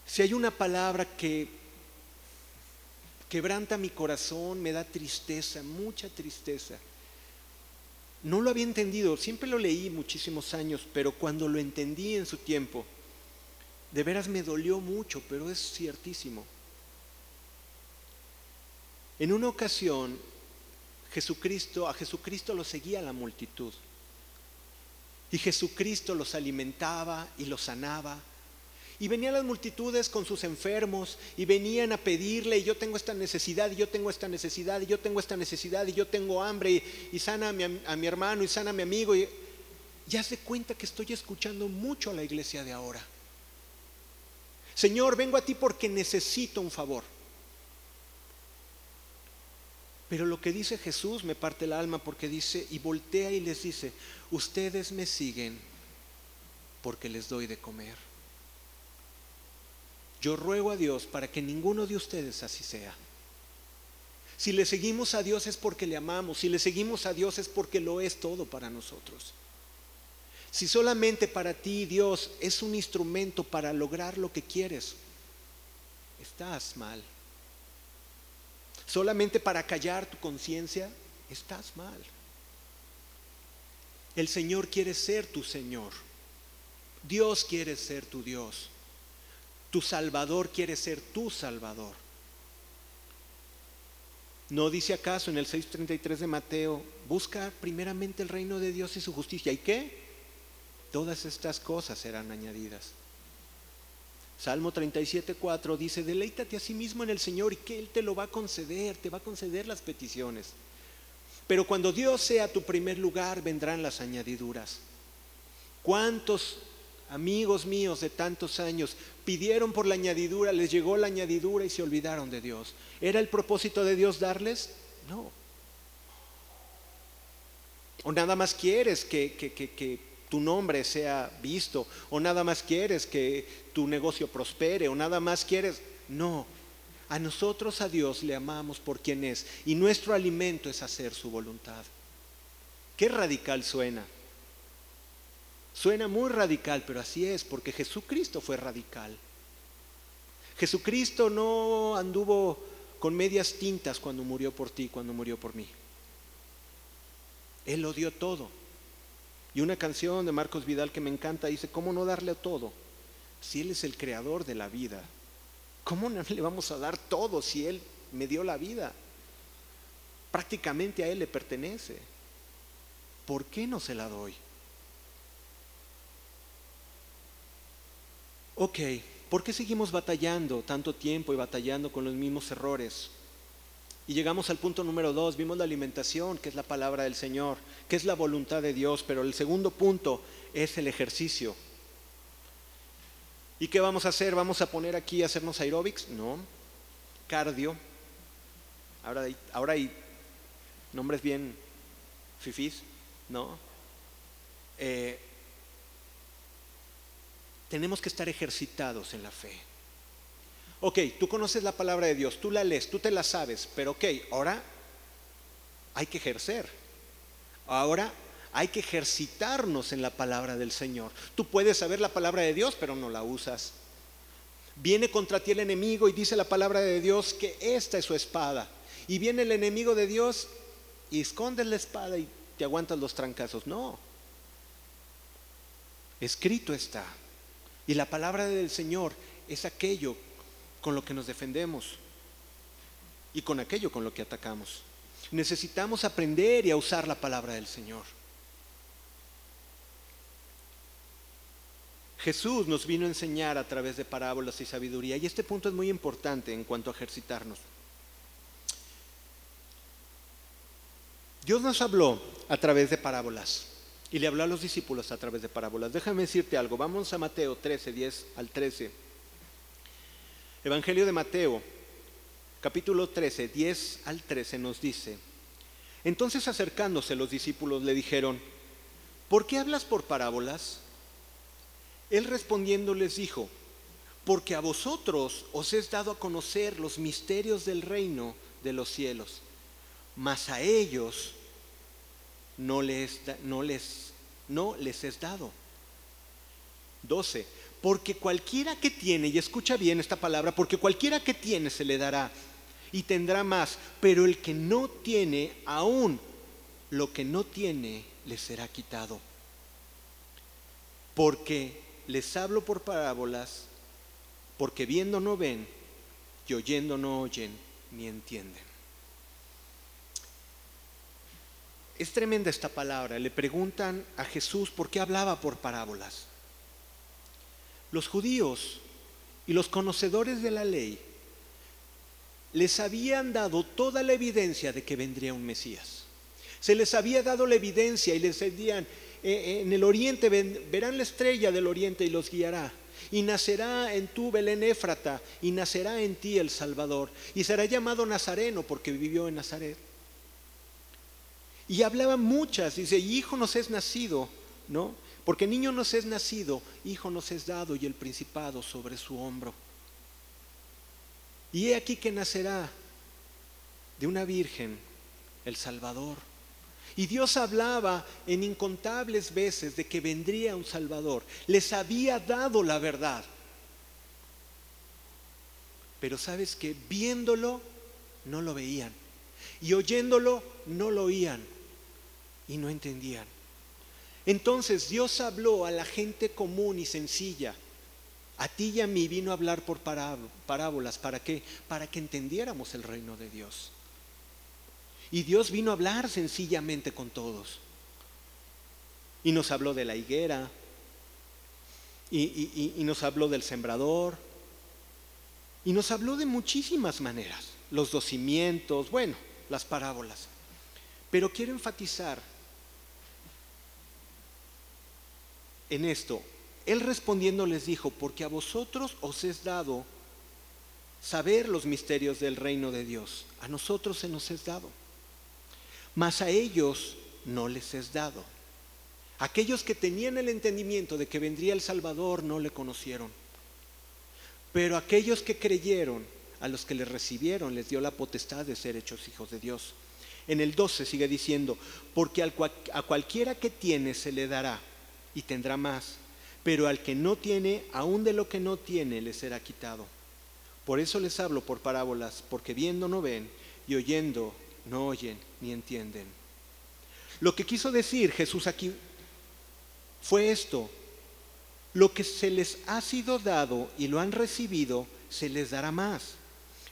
Speaker 1: Si hay una palabra que quebranta mi corazón, me da tristeza, mucha tristeza. No lo había entendido, siempre lo leí muchísimos años, pero cuando lo entendí en su tiempo, de veras me dolió mucho, pero es ciertísimo. En una ocasión, Jesucristo, a Jesucristo lo seguía la multitud. Y Jesucristo los alimentaba y los sanaba. Y venían las multitudes con sus enfermos y venían a pedirle, y yo tengo esta necesidad, y yo tengo esta necesidad, y yo tengo esta necesidad, y yo tengo hambre, y, sana a mi, a mi, hermano, y sana a mi amigo. Y ya se cuenta que estoy escuchando mucho a la iglesia de ahora. Señor, vengo a ti porque necesito un favor. Pero lo que dice Jesús me parte el alma porque dice, y voltea y les dice, ustedes me siguen porque les doy de comer. Yo ruego a Dios para que ninguno de ustedes así sea. Si le seguimos a Dios es porque le amamos, si le seguimos a Dios es porque lo es todo para nosotros. Si solamente para ti Dios es un instrumento para lograr lo que quieres, estás mal. Solamente para callar tu conciencia, estás mal. El Señor quiere ser tu Señor. Dios quiere ser tu Dios. Tu Salvador quiere ser tu Salvador. ¿No dice acaso en el 6.33 de Mateo, busca primeramente el reino de Dios y su justicia? ¿Y qué? Todas estas cosas serán añadidas. Salmo 37.4 dice, deleítate a sí mismo en el Señor y que Él te lo va a conceder, te va a conceder las peticiones. Pero cuando Dios sea tu primer lugar, vendrán las añadiduras. ¿Cuántos amigos míos de tantos años, pidieron por la añadidura, les llegó la añadidura y se olvidaron de Dios. ¿Era el propósito de Dios darles? No. O nada más quieres que, que, tu nombre sea visto, o nada más quieres que tu negocio prospere, o nada más quieres... No, a nosotros, a Dios, le amamos por quien es, y nuestro alimento es hacer su voluntad. Qué radical suena. Suena muy radical, pero así es, porque Jesucristo fue radical. Jesucristo no anduvo con medias tintas cuando murió por ti, cuando murió por mí. Él lo dio todo. Y una canción de Marcos Vidal que me encanta dice, ¿cómo no darle todo? Si Él es el creador de la vida, ¿cómo no le vamos a dar todo si Él me dio la vida? Prácticamente a Él le pertenece. ¿Por qué no se la doy? Ok, ¿por qué seguimos batallando tanto tiempo y batallando con los mismos errores? Y llegamos al punto número dos, vimos la alimentación, que es la palabra del Señor, que es la voluntad de Dios, pero el segundo punto es el ejercicio. ¿Y qué vamos a hacer? ¿Vamos a poner aquí a hacernos aeróbics? No, cardio. Ahora hay, ahora hay nombres bien fifís, ¿no? Eh, tenemos que estar ejercitados en la fe. Ok, tú conoces la palabra de Dios, tú la lees, tú te la sabes, pero ok, ahora hay que ejercer. Ahora hay que ejercitarnos en la palabra del Señor. Tú puedes saber la palabra de Dios, pero no la usas. Viene contra ti el enemigo y dice la palabra de Dios que esta es su espada. Y viene el enemigo de Dios y escondes la espada y te aguantas los trancazos. No. Escrito está. Y la palabra del Señor es aquello con lo que nos defendemos y con aquello con lo que atacamos. Necesitamos aprender y a usar la palabra del Señor. Jesús nos vino a enseñar a través de parábolas y sabiduría y este punto es muy importante en cuanto a ejercitarnos. Dios nos habló a través de parábolas. Y le habló a los discípulos a través de parábolas. Déjame decirte algo. Vamos a Mateo 13, 10 al 13. Evangelio de Mateo, capítulo 13, 10 al 13 nos dice. Entonces acercándose los discípulos le dijeron, ¿por qué hablas por parábolas? Él respondiendo les dijo, porque a vosotros os es dado a conocer los misterios del reino de los cielos, mas a ellos no les, no les, no les es dado. 12. Porque cualquiera que tiene, y escucha bien esta palabra, porque cualquiera que tiene se le dará y tendrá más, pero el que no tiene, aún lo que no tiene, le será quitado. Porque les hablo por parábolas, porque viendo no ven y oyendo no oyen ni entienden. Es tremenda esta palabra. Le preguntan a Jesús por qué hablaba por parábolas. Los judíos y los conocedores de la ley les habían dado toda la evidencia de que vendría un Mesías. Se les había dado la evidencia y les decían, eh, eh, en el oriente verán la estrella del oriente y los guiará. Y nacerá en tu Belén Éfrata, y nacerá en ti el Salvador. Y será llamado Nazareno porque vivió en Nazaret. Y hablaba muchas, dice, hijo nos es nacido, ¿no? Porque niño nos es nacido, hijo nos es dado y el principado sobre su hombro. Y he aquí que nacerá de una virgen el Salvador. Y Dios hablaba en incontables veces de que vendría un Salvador. Les había dado la verdad. Pero sabes que viéndolo no lo veían. Y oyéndolo no lo oían y no entendían. Entonces Dios habló a la gente común y sencilla. A ti y a mí vino a hablar por parábolas. ¿Para qué? Para que entendiéramos el reino de Dios. Y Dios vino a hablar sencillamente con todos. Y nos habló de la higuera. Y, y nos habló del sembrador. Y nos habló de muchísimas maneras. Los dos cimientos, bueno, las parábolas. Pero quiero enfatizar en esto, Él respondiendo les dijo, porque a vosotros os es dado saber los misterios del reino de Dios. A nosotros se nos es dado. Mas a ellos no les es dado. Aquellos que tenían el entendimiento de que vendría el Salvador no le conocieron. Pero aquellos que creyeron, a los que le recibieron, les dio la potestad de ser hechos hijos de Dios. En el 12 sigue diciendo, porque a cualquiera que tiene se le dará y tendrá más, pero al que no tiene, aún de lo que no tiene, le será quitado. Por eso les hablo por parábolas, porque viendo no ven y oyendo no oyen ni entienden. Lo que quiso decir Jesús aquí fue esto, lo que se les ha sido dado y lo han recibido, se les dará más.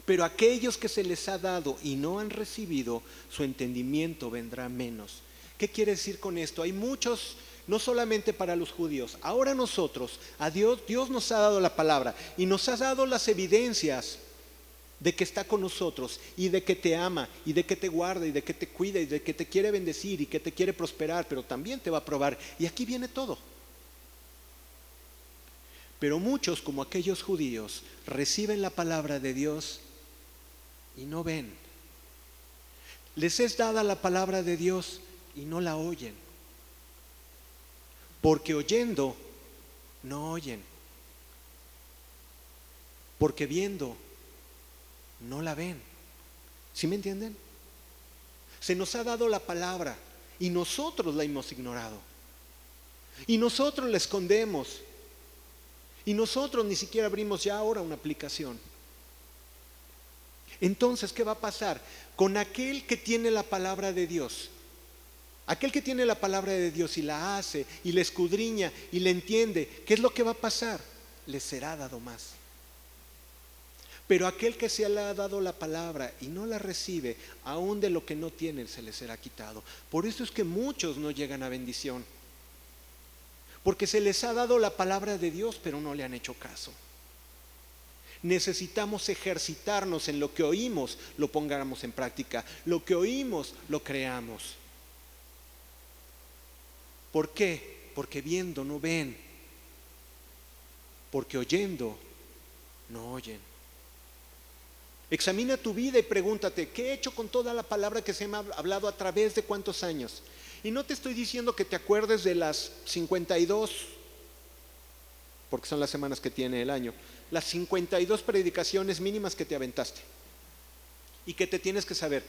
Speaker 1: Pero aquellos que se les ha dado y no han recibido, su entendimiento vendrá menos. ¿Qué quiere decir con esto? Hay muchos, no solamente para los judíos, ahora nosotros, a Dios, Dios nos ha dado la palabra y nos ha dado las evidencias de que está con nosotros y de que te ama y de que te guarda y de que te cuida y de que te quiere bendecir y que te quiere prosperar, pero también te va a probar. Y aquí viene todo. Pero muchos, como aquellos judíos, reciben la palabra de Dios y no ven. Les es dada la palabra de Dios y no la oyen. Porque oyendo, no oyen. Porque viendo, no la ven. ¿Sí me entienden? Se nos ha dado la palabra y nosotros la hemos ignorado. Y nosotros la escondemos. Y nosotros ni siquiera abrimos ya ahora una aplicación. Entonces, ¿qué va a pasar? Con aquel que tiene la palabra de Dios, aquel que tiene la palabra de Dios y la hace y la escudriña y la entiende, ¿qué es lo que va a pasar? Le será dado más. Pero aquel que se le ha dado la palabra y no la recibe, aún de lo que no tiene, se le será quitado. Por eso es que muchos no llegan a bendición. Porque se les ha dado la palabra de Dios, pero no le han hecho caso necesitamos ejercitarnos en lo que oímos, lo pongamos en práctica. Lo que oímos, lo creamos. ¿Por qué? Porque viendo no ven. Porque oyendo no oyen. Examina tu vida y pregúntate, ¿qué he hecho con toda la palabra que se me ha hablado a través de cuántos años? Y no te estoy diciendo que te acuerdes de las 52, porque son las semanas que tiene el año, las 52 predicaciones mínimas que te aventaste y que te tienes que saber.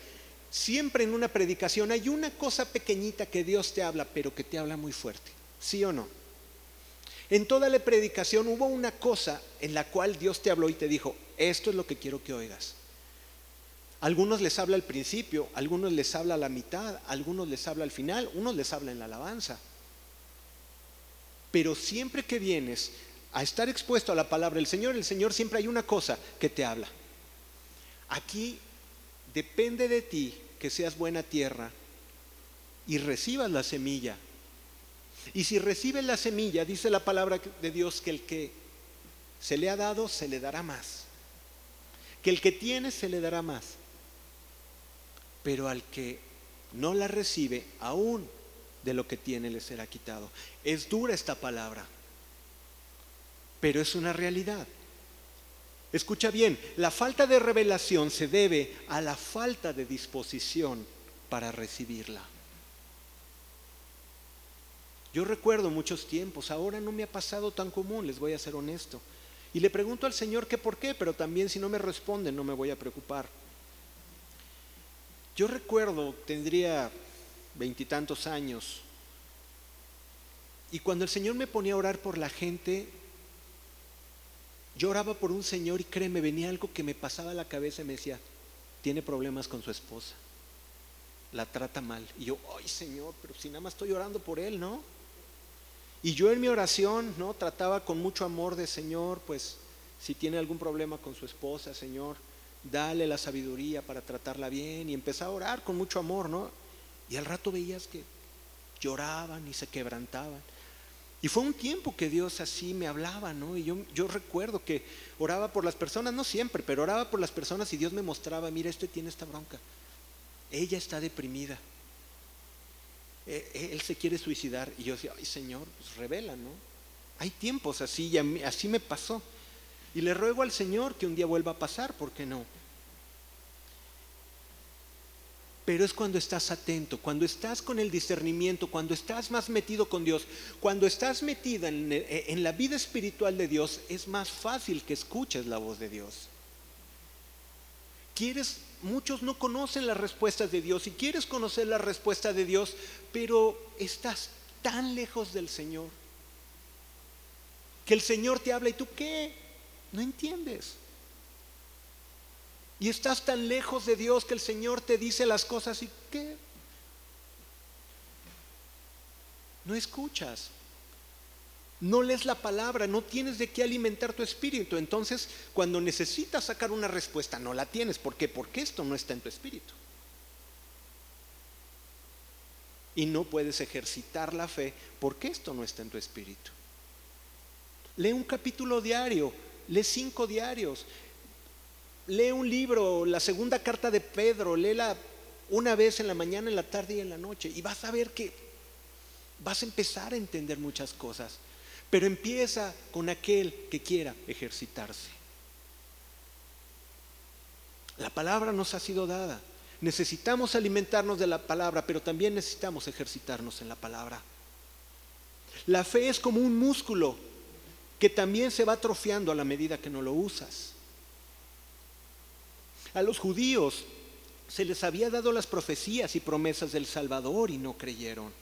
Speaker 1: Siempre en una predicación hay una cosa pequeñita que Dios te habla, pero que te habla muy fuerte. ¿Sí o no? En toda la predicación hubo una cosa en la cual Dios te habló y te dijo, esto es lo que quiero que oigas. Algunos les habla al principio, algunos les habla a la mitad, algunos les habla al final, unos les habla en la alabanza. Pero siempre que vienes a estar expuesto a la palabra del Señor, el Señor siempre hay una cosa que te habla. Aquí depende de ti que seas buena tierra y recibas la semilla. Y si recibes la semilla, dice la palabra de Dios que el que se le ha dado, se le dará más. Que el que tiene, se le dará más. Pero al que no la recibe, aún de lo que tiene, le será quitado. Es dura esta palabra pero es una realidad. Escucha bien, la falta de revelación se debe a la falta de disposición para recibirla. Yo recuerdo muchos tiempos, ahora no me ha pasado tan común, les voy a ser honesto. Y le pregunto al Señor que por qué, pero también si no me responden no me voy a preocupar. Yo recuerdo, tendría veintitantos años, y cuando el Señor me ponía a orar por la gente, yo oraba por un señor y créeme, venía algo que me pasaba a la cabeza y me decía, tiene problemas con su esposa, la trata mal. Y yo, ay Señor, pero si nada más estoy orando por él, ¿no? Y yo en mi oración, ¿no? Trataba con mucho amor de Señor, pues si tiene algún problema con su esposa, Señor, dale la sabiduría para tratarla bien. Y empecé a orar con mucho amor, ¿no? Y al rato veías que lloraban y se quebrantaban. Y fue un tiempo que Dios así me hablaba, ¿no? Y yo, recuerdo que oraba por las personas, no siempre, pero oraba por las personas y Dios me mostraba, mira, este tiene esta bronca. Ella está deprimida. E, e, él se quiere suicidar. Y yo decía, ay Señor, pues revela, ¿no? Hay tiempos así y así me pasó. Y le ruego al Señor que un día vuelva a pasar, ¿por qué no? Pero es cuando estás atento, cuando estás con el discernimiento, cuando estás más metido con Dios, cuando estás metida en, en, la vida espiritual de Dios, es más fácil que escuches la voz de Dios. Quieres, muchos no conocen las respuestas de Dios y quieres conocer la respuesta de Dios, pero estás tan lejos del Señor que el Señor te habla y tú qué, no entiendes. Y estás tan lejos de Dios que el Señor te dice las cosas y ¿qué? No escuchas. No lees la palabra, no tienes de qué alimentar tu espíritu. Entonces, cuando necesitas sacar una respuesta, no la tienes. ¿Por qué? Porque esto no está en tu espíritu. Y no puedes ejercitar la fe porque esto no está en tu espíritu. Lee un capítulo diario, lee cinco diarios, lee un libro, la segunda carta de Pedro, léela una vez en la mañana, en la tarde y en la noche, y vas a ver que vas a empezar a entender muchas cosas. Pero empieza con aquel que quiera ejercitarse. La palabra nos ha sido dada. Necesitamos alimentarnos de la palabra, pero también necesitamos ejercitarnos en la palabra. La fe es como un músculo que también se va atrofiando a la medida que no lo usas. A los judíos se les había dado las profecías y promesas del Salvador y no creyeron.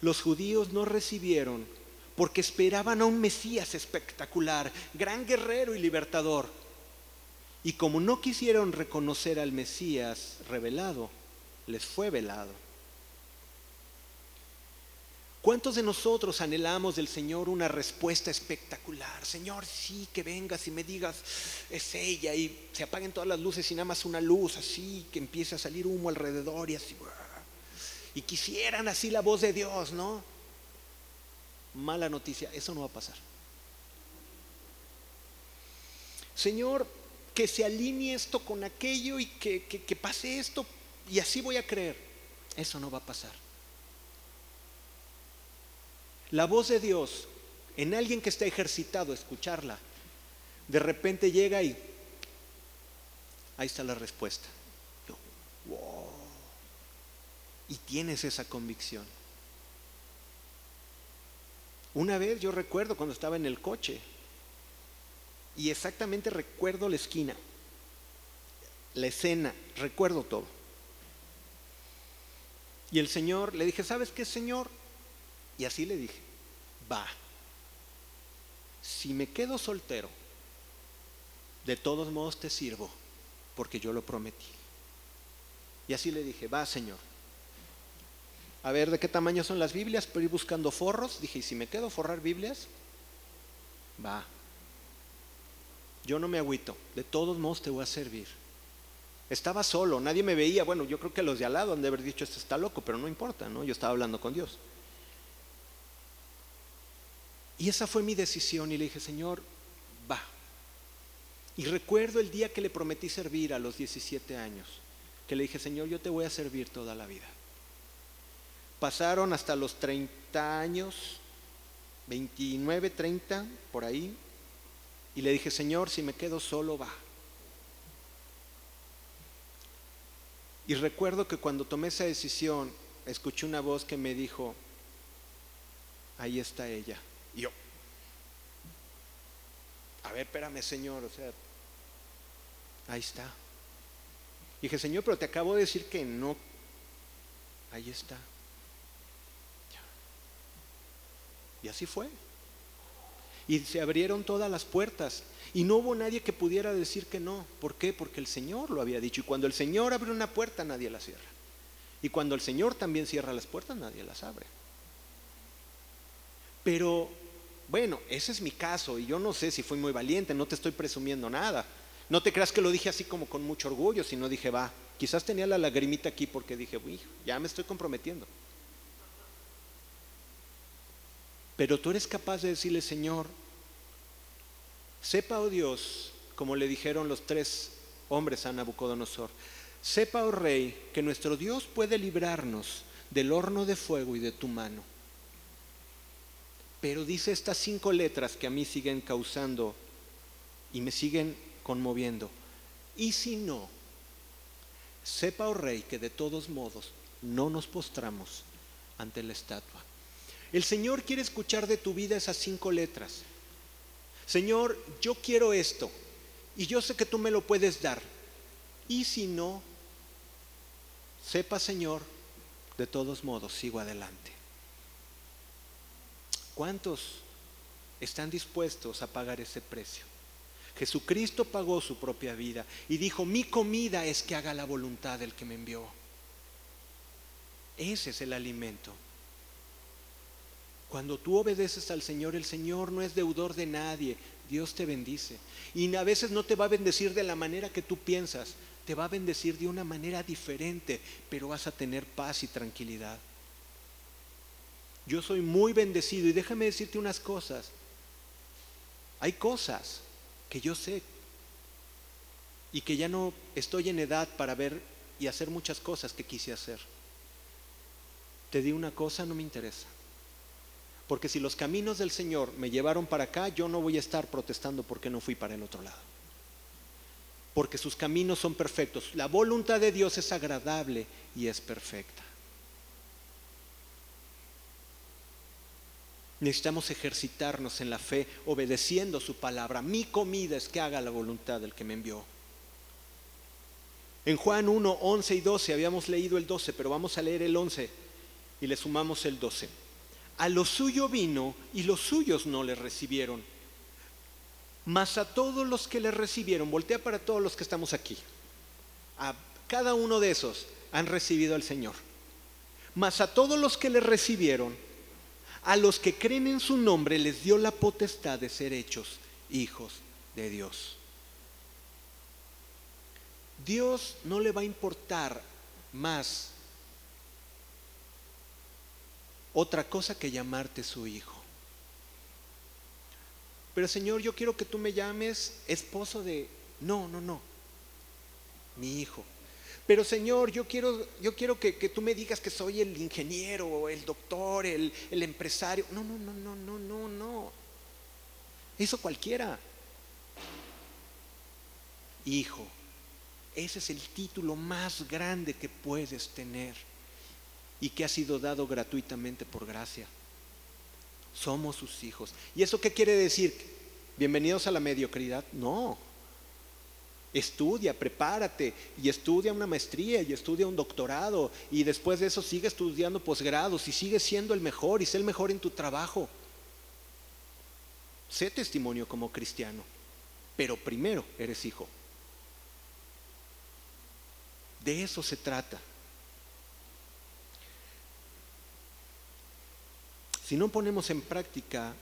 Speaker 1: Los judíos no recibieron porque esperaban a un Mesías espectacular, gran guerrero y libertador. Y como no quisieron reconocer al Mesías revelado, les fue velado. ¿Cuántos de nosotros anhelamos del Señor una respuesta espectacular? Señor, sí, que vengas y me digas, es ella, y se apaguen todas las luces y nada más una luz así, que empiece a salir humo alrededor y así. Y quisieran así la voz de Dios, ¿no? Mala noticia, eso no va a pasar. Señor, que se alinee esto con aquello y que, que pase esto y así voy a creer. Eso no va a pasar. La voz de Dios en alguien que está ejercitado, escucharla, de repente llega y ahí está la respuesta. Y tienes esa convicción. Una vez yo recuerdo cuando estaba en el coche y exactamente recuerdo la esquina, la escena, recuerdo todo. Y el Señor, le dije, ¿sabes qué, Señor? Y así le dije, va, si me quedo soltero, de todos modos te sirvo, porque yo lo prometí. Y así le dije, va Señor, a ver de qué tamaño son las Biblias, pero ir buscando forros. Dije, ¿y si me quedo forrar Biblias? Va. Yo no me agüito, de todos modos te voy a servir. Estaba solo, nadie me veía. Bueno, yo creo que los de al lado han de haber dicho, este está loco, pero no importa, ¿no? Yo estaba hablando con Dios. Y esa fue mi decisión y le dije, Señor, va. Y recuerdo el día que le prometí servir a los 17 años, que le dije, Señor, yo te voy a servir toda la vida. Pasaron hasta los 30 años, 29, 30, por ahí, y le dije, Señor, si me quedo solo, va. Y recuerdo que cuando tomé esa decisión, escuché una voz que me dijo, ahí está ella. Y yo, a ver, espérame, Señor, o sea, ahí está. dije, Señor, pero te acabo de decir que no. Ahí está. Y así fue. Y se abrieron todas las puertas. Y no hubo nadie que pudiera decir que no. ¿Por qué? Porque el Señor lo había dicho. Y cuando el Señor abre una puerta, nadie la cierra. Y cuando el Señor también cierra las puertas, nadie las abre. Pero bueno, ese es mi caso y yo no sé si fui muy valiente, no te estoy presumiendo nada. No te creas que lo dije así como con mucho orgullo, sino dije, va, quizás tenía la lagrimita aquí porque dije, uy, ya me estoy comprometiendo. Pero tú eres capaz de decirle, Señor, sepa, oh Dios, como le dijeron los tres hombres a Nabucodonosor, sepa, oh Rey, que nuestro Dios puede librarnos del horno de fuego y de tu mano Pero dice estas cinco letras que a mí siguen causando y me siguen conmoviendo. Y si no, sepa, oh rey, que de todos modos no nos postramos ante la estatua. El Señor quiere escuchar de tu vida esas cinco letras. Señor, yo quiero esto y yo sé que tú me lo puedes dar. Y si no, sepa, Señor, de todos modos sigo adelante. ¿Cuántos están dispuestos a pagar ese precio? Jesucristo pagó su propia vida y dijo, mi comida es que haga la voluntad del que me envió. Ese es el alimento. Cuando tú obedeces al Señor, el Señor no es deudor de nadie. Dios te bendice. Y a veces no te va a bendecir de la manera que tú piensas. Te va a bendecir de una manera diferente, pero vas a tener paz y tranquilidad. Yo soy muy bendecido y déjame decirte unas cosas. Hay cosas que yo sé y que ya no estoy en edad para ver y hacer muchas cosas que quise hacer. Te di una cosa, no me interesa. Porque si los caminos del Señor me llevaron para acá, yo no voy a estar protestando porque no fui para el otro lado. Porque sus caminos son perfectos. La voluntad de Dios es agradable y es perfecta. Necesitamos ejercitarnos en la fe obedeciendo su palabra. Mi comida es que haga la voluntad del que me envió. En Juan 1, 11 y 12 habíamos leído el 12, pero vamos a leer el 11 y le sumamos el 12 a lo suyo vino y los suyos no le recibieron. Mas a todos los que le recibieron, voltea para todos los que estamos aquí, a cada uno de esos han recibido al Señor. Mas a todos los que le recibieron, a los que creen en su nombre, les dio la potestad de ser hechos hijos de Dios. Dios no le va a importar más otra cosa que llamarte su hijo. Pero Señor, yo quiero que tú me llames esposo de... No, no, no. Mi hijo. Pero Señor, yo quiero, yo quiero que, tú me digas que soy el ingeniero, el doctor, el, el empresario. No, no, no, no, no, no, no. Eso cualquiera. Hijo. Ese es el título más grande que puedes tener y que ha sido dado gratuitamente por gracia. Somos sus hijos. ¿Y eso qué quiere decir? ¿Bienvenidos a la mediocridad? No. Estudia, prepárate y estudia una maestría y estudia un doctorado y después de eso sigue estudiando posgrados y sigue siendo el mejor y sé el mejor en tu trabajo. Sé testimonio como cristiano, pero primero eres hijo. De eso se trata. Si no ponemos en práctica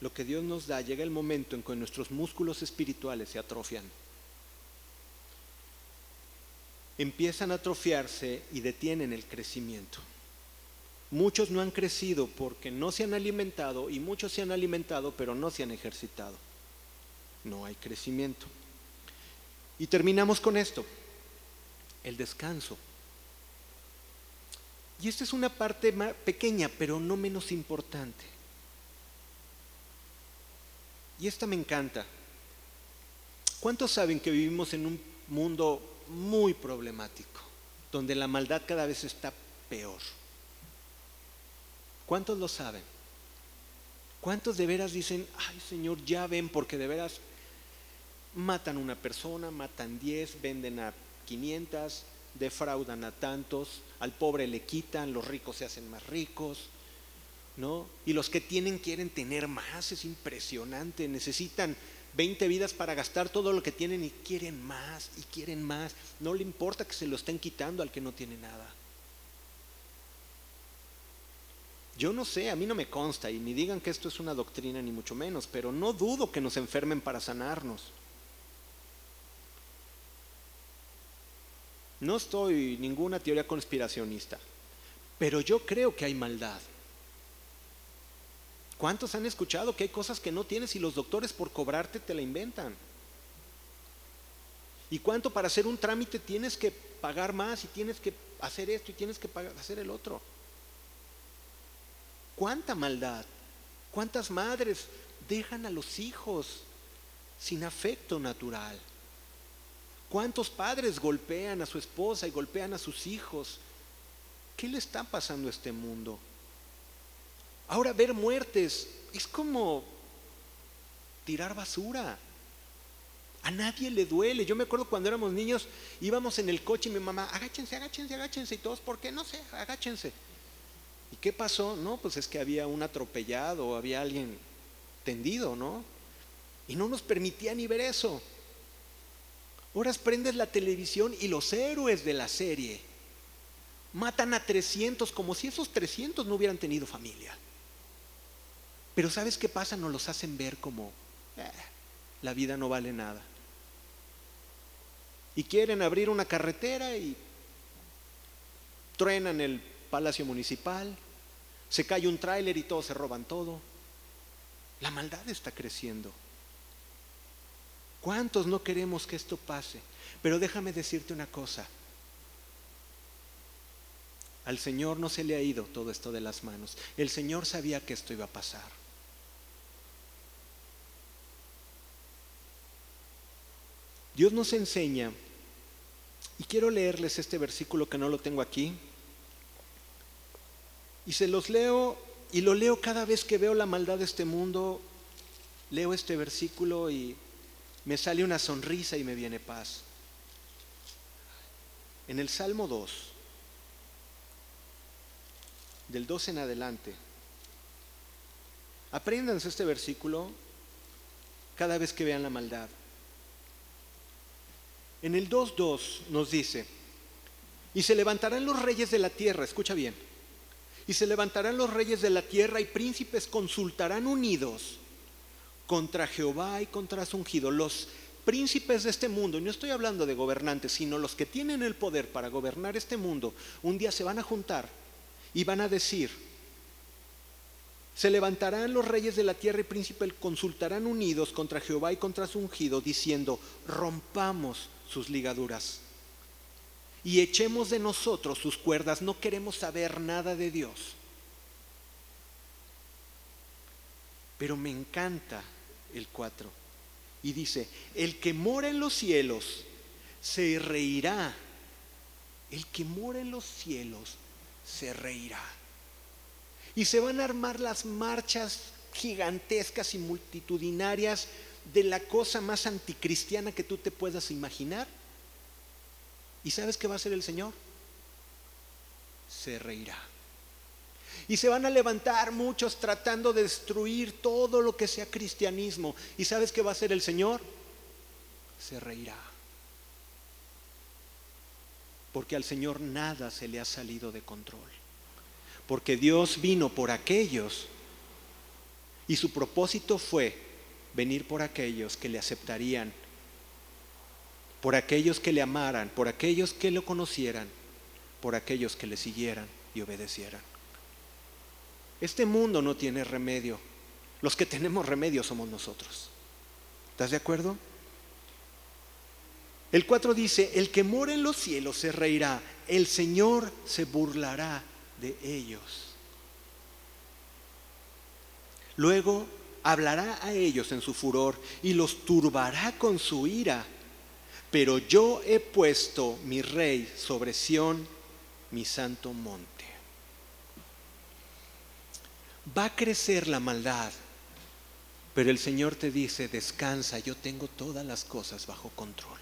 Speaker 1: lo que Dios nos da, llega el momento en que nuestros músculos espirituales se atrofian. Empiezan a atrofiarse y detienen el crecimiento. Muchos no han crecido porque no se han alimentado y muchos se han alimentado pero no se han ejercitado. No hay crecimiento. Y terminamos con esto, el descanso. Y esta es una parte pequeña, pero no menos importante. Y esta me encanta. ¿Cuántos saben que vivimos en un mundo muy problemático, donde la maldad cada vez está peor? ¿Cuántos lo saben? ¿Cuántos de veras dicen, ay Señor, ya ven, porque de veras matan una persona, matan 10, venden a 500, defraudan a tantos, al pobre le quitan, los ricos se hacen más ricos, ¿no? Y los que tienen quieren tener más, es impresionante, necesitan 20 vidas para gastar todo lo que tienen y quieren más y quieren más, no le importa que se lo estén quitando al que no tiene nada. Yo no sé, a mí no me consta y ni digan que esto es una doctrina ni mucho menos, pero no dudo que nos enfermen para sanarnos. No estoy ninguna teoría conspiracionista, pero yo creo que hay maldad. ¿Cuántos han escuchado que hay cosas que no tienes y los doctores por cobrarte te la inventan? ¿Y cuánto para hacer un trámite tienes que pagar más y tienes que hacer esto y tienes que hacer el otro? ¿Cuánta maldad? ¿Cuántas madres dejan a los hijos sin afecto natural? ¿Cuántos padres golpean a su esposa y golpean a sus hijos? ¿Qué le está pasando a este mundo? Ahora ver muertes es como tirar basura. A nadie le duele. Yo me acuerdo cuando éramos niños, íbamos en el coche y mi mamá, agáchense, agáchense, agáchense. Y todos, ¿por qué? No sé, agáchense. ¿Y qué pasó? No, pues es que había un atropellado, había alguien tendido, ¿no? Y no nos permitía ni ver eso. Ahora prendes la televisión y los héroes de la serie matan a 300 como si esos 300 no hubieran tenido familia. Pero ¿sabes qué pasa? Nos los hacen ver como eh, la vida no vale nada. Y quieren abrir una carretera y truenan el palacio municipal, se cae un tráiler y todos se roban todo. La maldad está creciendo. ¿Cuántos no queremos que esto pase? Pero déjame decirte una cosa. Al Señor no se le ha ido todo esto de las manos. El Señor sabía que esto iba a pasar. Dios nos enseña, y quiero leerles este versículo que no lo tengo aquí, y se los leo y lo leo cada vez que veo la maldad de este mundo, leo este versículo y me sale una sonrisa y me viene paz. En el Salmo 2, del 2 en adelante, apréndanse este versículo cada vez que vean la maldad. En el 2.2 nos dice, y se levantarán los reyes de la tierra, escucha bien, y se levantarán los reyes de la tierra y príncipes consultarán unidos contra Jehová y contra su ungido. Los príncipes de este mundo, y no estoy hablando de gobernantes, sino los que tienen el poder para gobernar este mundo, un día se van a juntar y van a decir, se levantarán los reyes de la tierra y príncipes consultarán unidos contra Jehová y contra su ungido, diciendo, rompamos sus ligaduras y echemos de nosotros sus cuerdas. No queremos saber nada de Dios. Pero me encanta el 4. Y dice, el que mora en los cielos se reirá. El que mora en los cielos se reirá. Y se van a armar las marchas gigantescas y multitudinarias de la cosa más anticristiana que tú te puedas imaginar. ¿Y sabes qué va a hacer el Señor? Se reirá. Y se van a levantar muchos tratando de destruir todo lo que sea cristianismo. ¿Y sabes qué va a hacer el Señor? Se reirá. Porque al Señor nada se le ha salido de control. Porque Dios vino por aquellos y su propósito fue venir por aquellos que le aceptarían, por aquellos que le amaran, por aquellos que lo conocieran, por aquellos que le siguieran y obedecieran. Este mundo no tiene remedio. Los que tenemos remedio somos nosotros. ¿Estás de acuerdo? El 4 dice, el que mora en los cielos se reirá, el Señor se burlará de ellos. Luego hablará a ellos en su furor y los turbará con su ira. Pero yo he puesto mi rey sobre Sión, mi santo monte va a crecer la maldad. Pero el Señor te dice, descansa, yo tengo todas las cosas bajo control.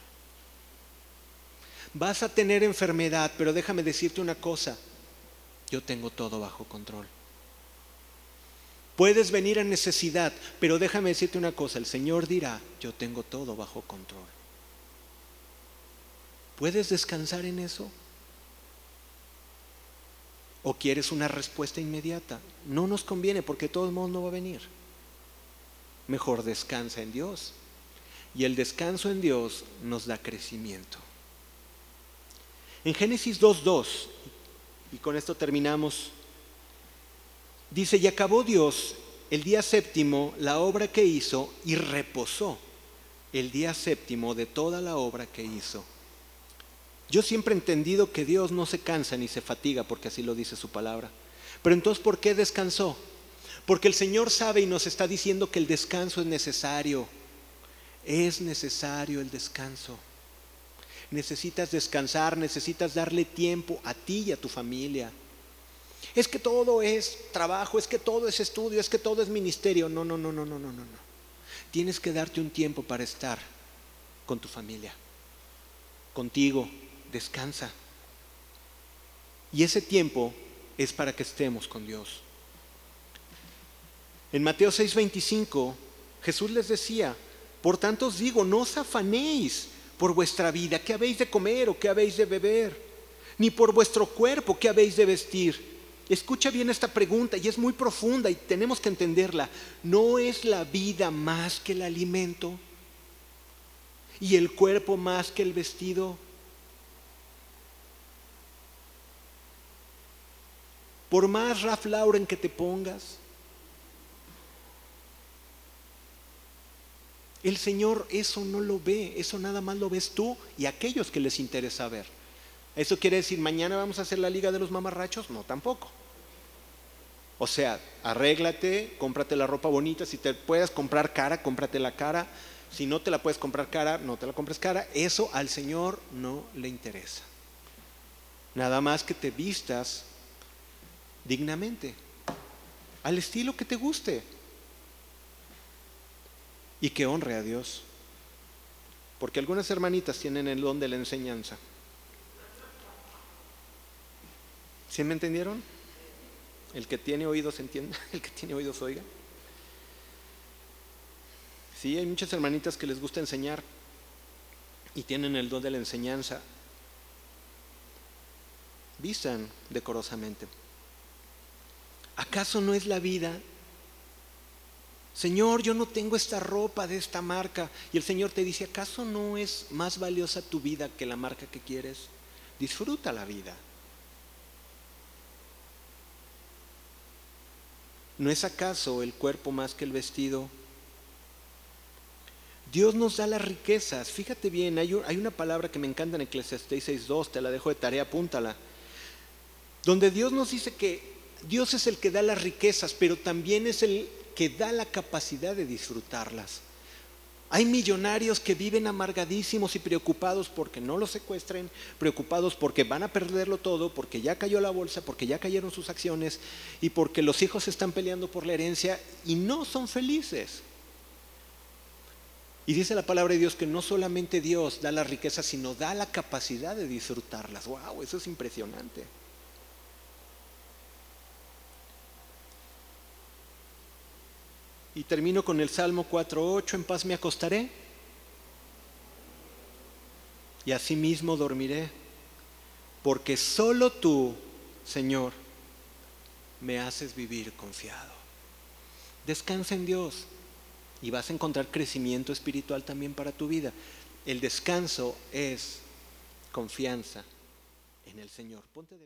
Speaker 1: Vas a tener enfermedad, pero déjame decirte una cosa, yo tengo todo bajo control. Puedes venir a necesidad, pero déjame decirte una cosa, el Señor dirá, yo tengo todo bajo control. ¿Puedes descansar en eso? ¿O quieres una respuesta inmediata? No nos conviene porque todo el mundo no va a venir. Mejor descansa en Dios. Y el descanso en Dios nos da crecimiento. En Génesis 2.2, y con esto terminamos, dice, y acabó Dios el día séptimo la obra que hizo y reposó el día séptimo de toda la obra que hizo. Yo siempre he entendido que Dios no se cansa ni se fatiga, porque así lo dice su palabra. Pero entonces, ¿por qué descansó? Porque el Señor sabe y nos está diciendo que el descanso es necesario. Es necesario el descanso. Necesitas descansar, necesitas darle tiempo a ti y a tu familia. Es que todo es trabajo, es que todo es estudio, es que todo es ministerio. No, no, no, no, no, no, no. Tienes que darte un tiempo para estar con tu familia, contigo, descansa. Y ese tiempo es para que estemos con Dios. En Mateo 6:25, Jesús les decía, por tanto os digo, no os afanéis por vuestra vida, qué habéis de comer o qué habéis de beber, ni por vuestro cuerpo, qué habéis de vestir. Escucha bien esta pregunta y es muy profunda y tenemos que entenderla. ¿No es la vida más que el alimento? ¿Y el cuerpo más que el vestido? Por más Ralph Lauren que te pongas, el Señor eso no lo ve, eso nada más lo ves tú y aquellos que les interesa ver. ¿Eso quiere decir mañana vamos a hacer la liga de los mamarrachos? No, tampoco. O sea, arréglate, cómprate la ropa bonita, si te puedes comprar cara, cómprate la cara, si no te la puedes comprar cara, no te la compres cara, eso al Señor no le interesa. Nada más que te vistas dignamente, al estilo que te guste y que honre a Dios. Porque algunas hermanitas tienen el don de la enseñanza. ¿Sí me entendieron? El que tiene oídos entienda, el que tiene oídos oiga. Sí, hay muchas hermanitas que les gusta enseñar y tienen el don de la enseñanza. Vistan decorosamente. ¿Acaso no es la vida? Señor, yo no tengo esta ropa de esta marca. Y el Señor te dice, ¿acaso no es más valiosa tu vida que la marca que quieres? Disfruta la vida. ¿No es acaso el cuerpo más que el vestido? Dios nos da las riquezas. Fíjate bien, hay, una palabra que me encanta en Eclesiastes 6.2, te la dejo de tarea, apúntala. Donde Dios nos dice que Dios es el que da las riquezas, pero también es el que da la capacidad de disfrutarlas. Hay millonarios que viven amargadísimos y preocupados porque no los secuestren, preocupados porque van a perderlo todo, porque ya cayó la bolsa, porque ya cayeron sus acciones y porque los hijos están peleando por la herencia y no son felices. Y dice la palabra de Dios que no solamente Dios da la riqueza, sino da la capacidad de disfrutarlas. ¡Wow! Eso es impresionante. Y termino con el Salmo 4.8, en paz me acostaré y asimismo dormiré, porque solo tú, Señor, me haces vivir confiado. Descansa en Dios y vas a encontrar crecimiento espiritual también para tu vida. El descanso es confianza en el Señor. Ponte de...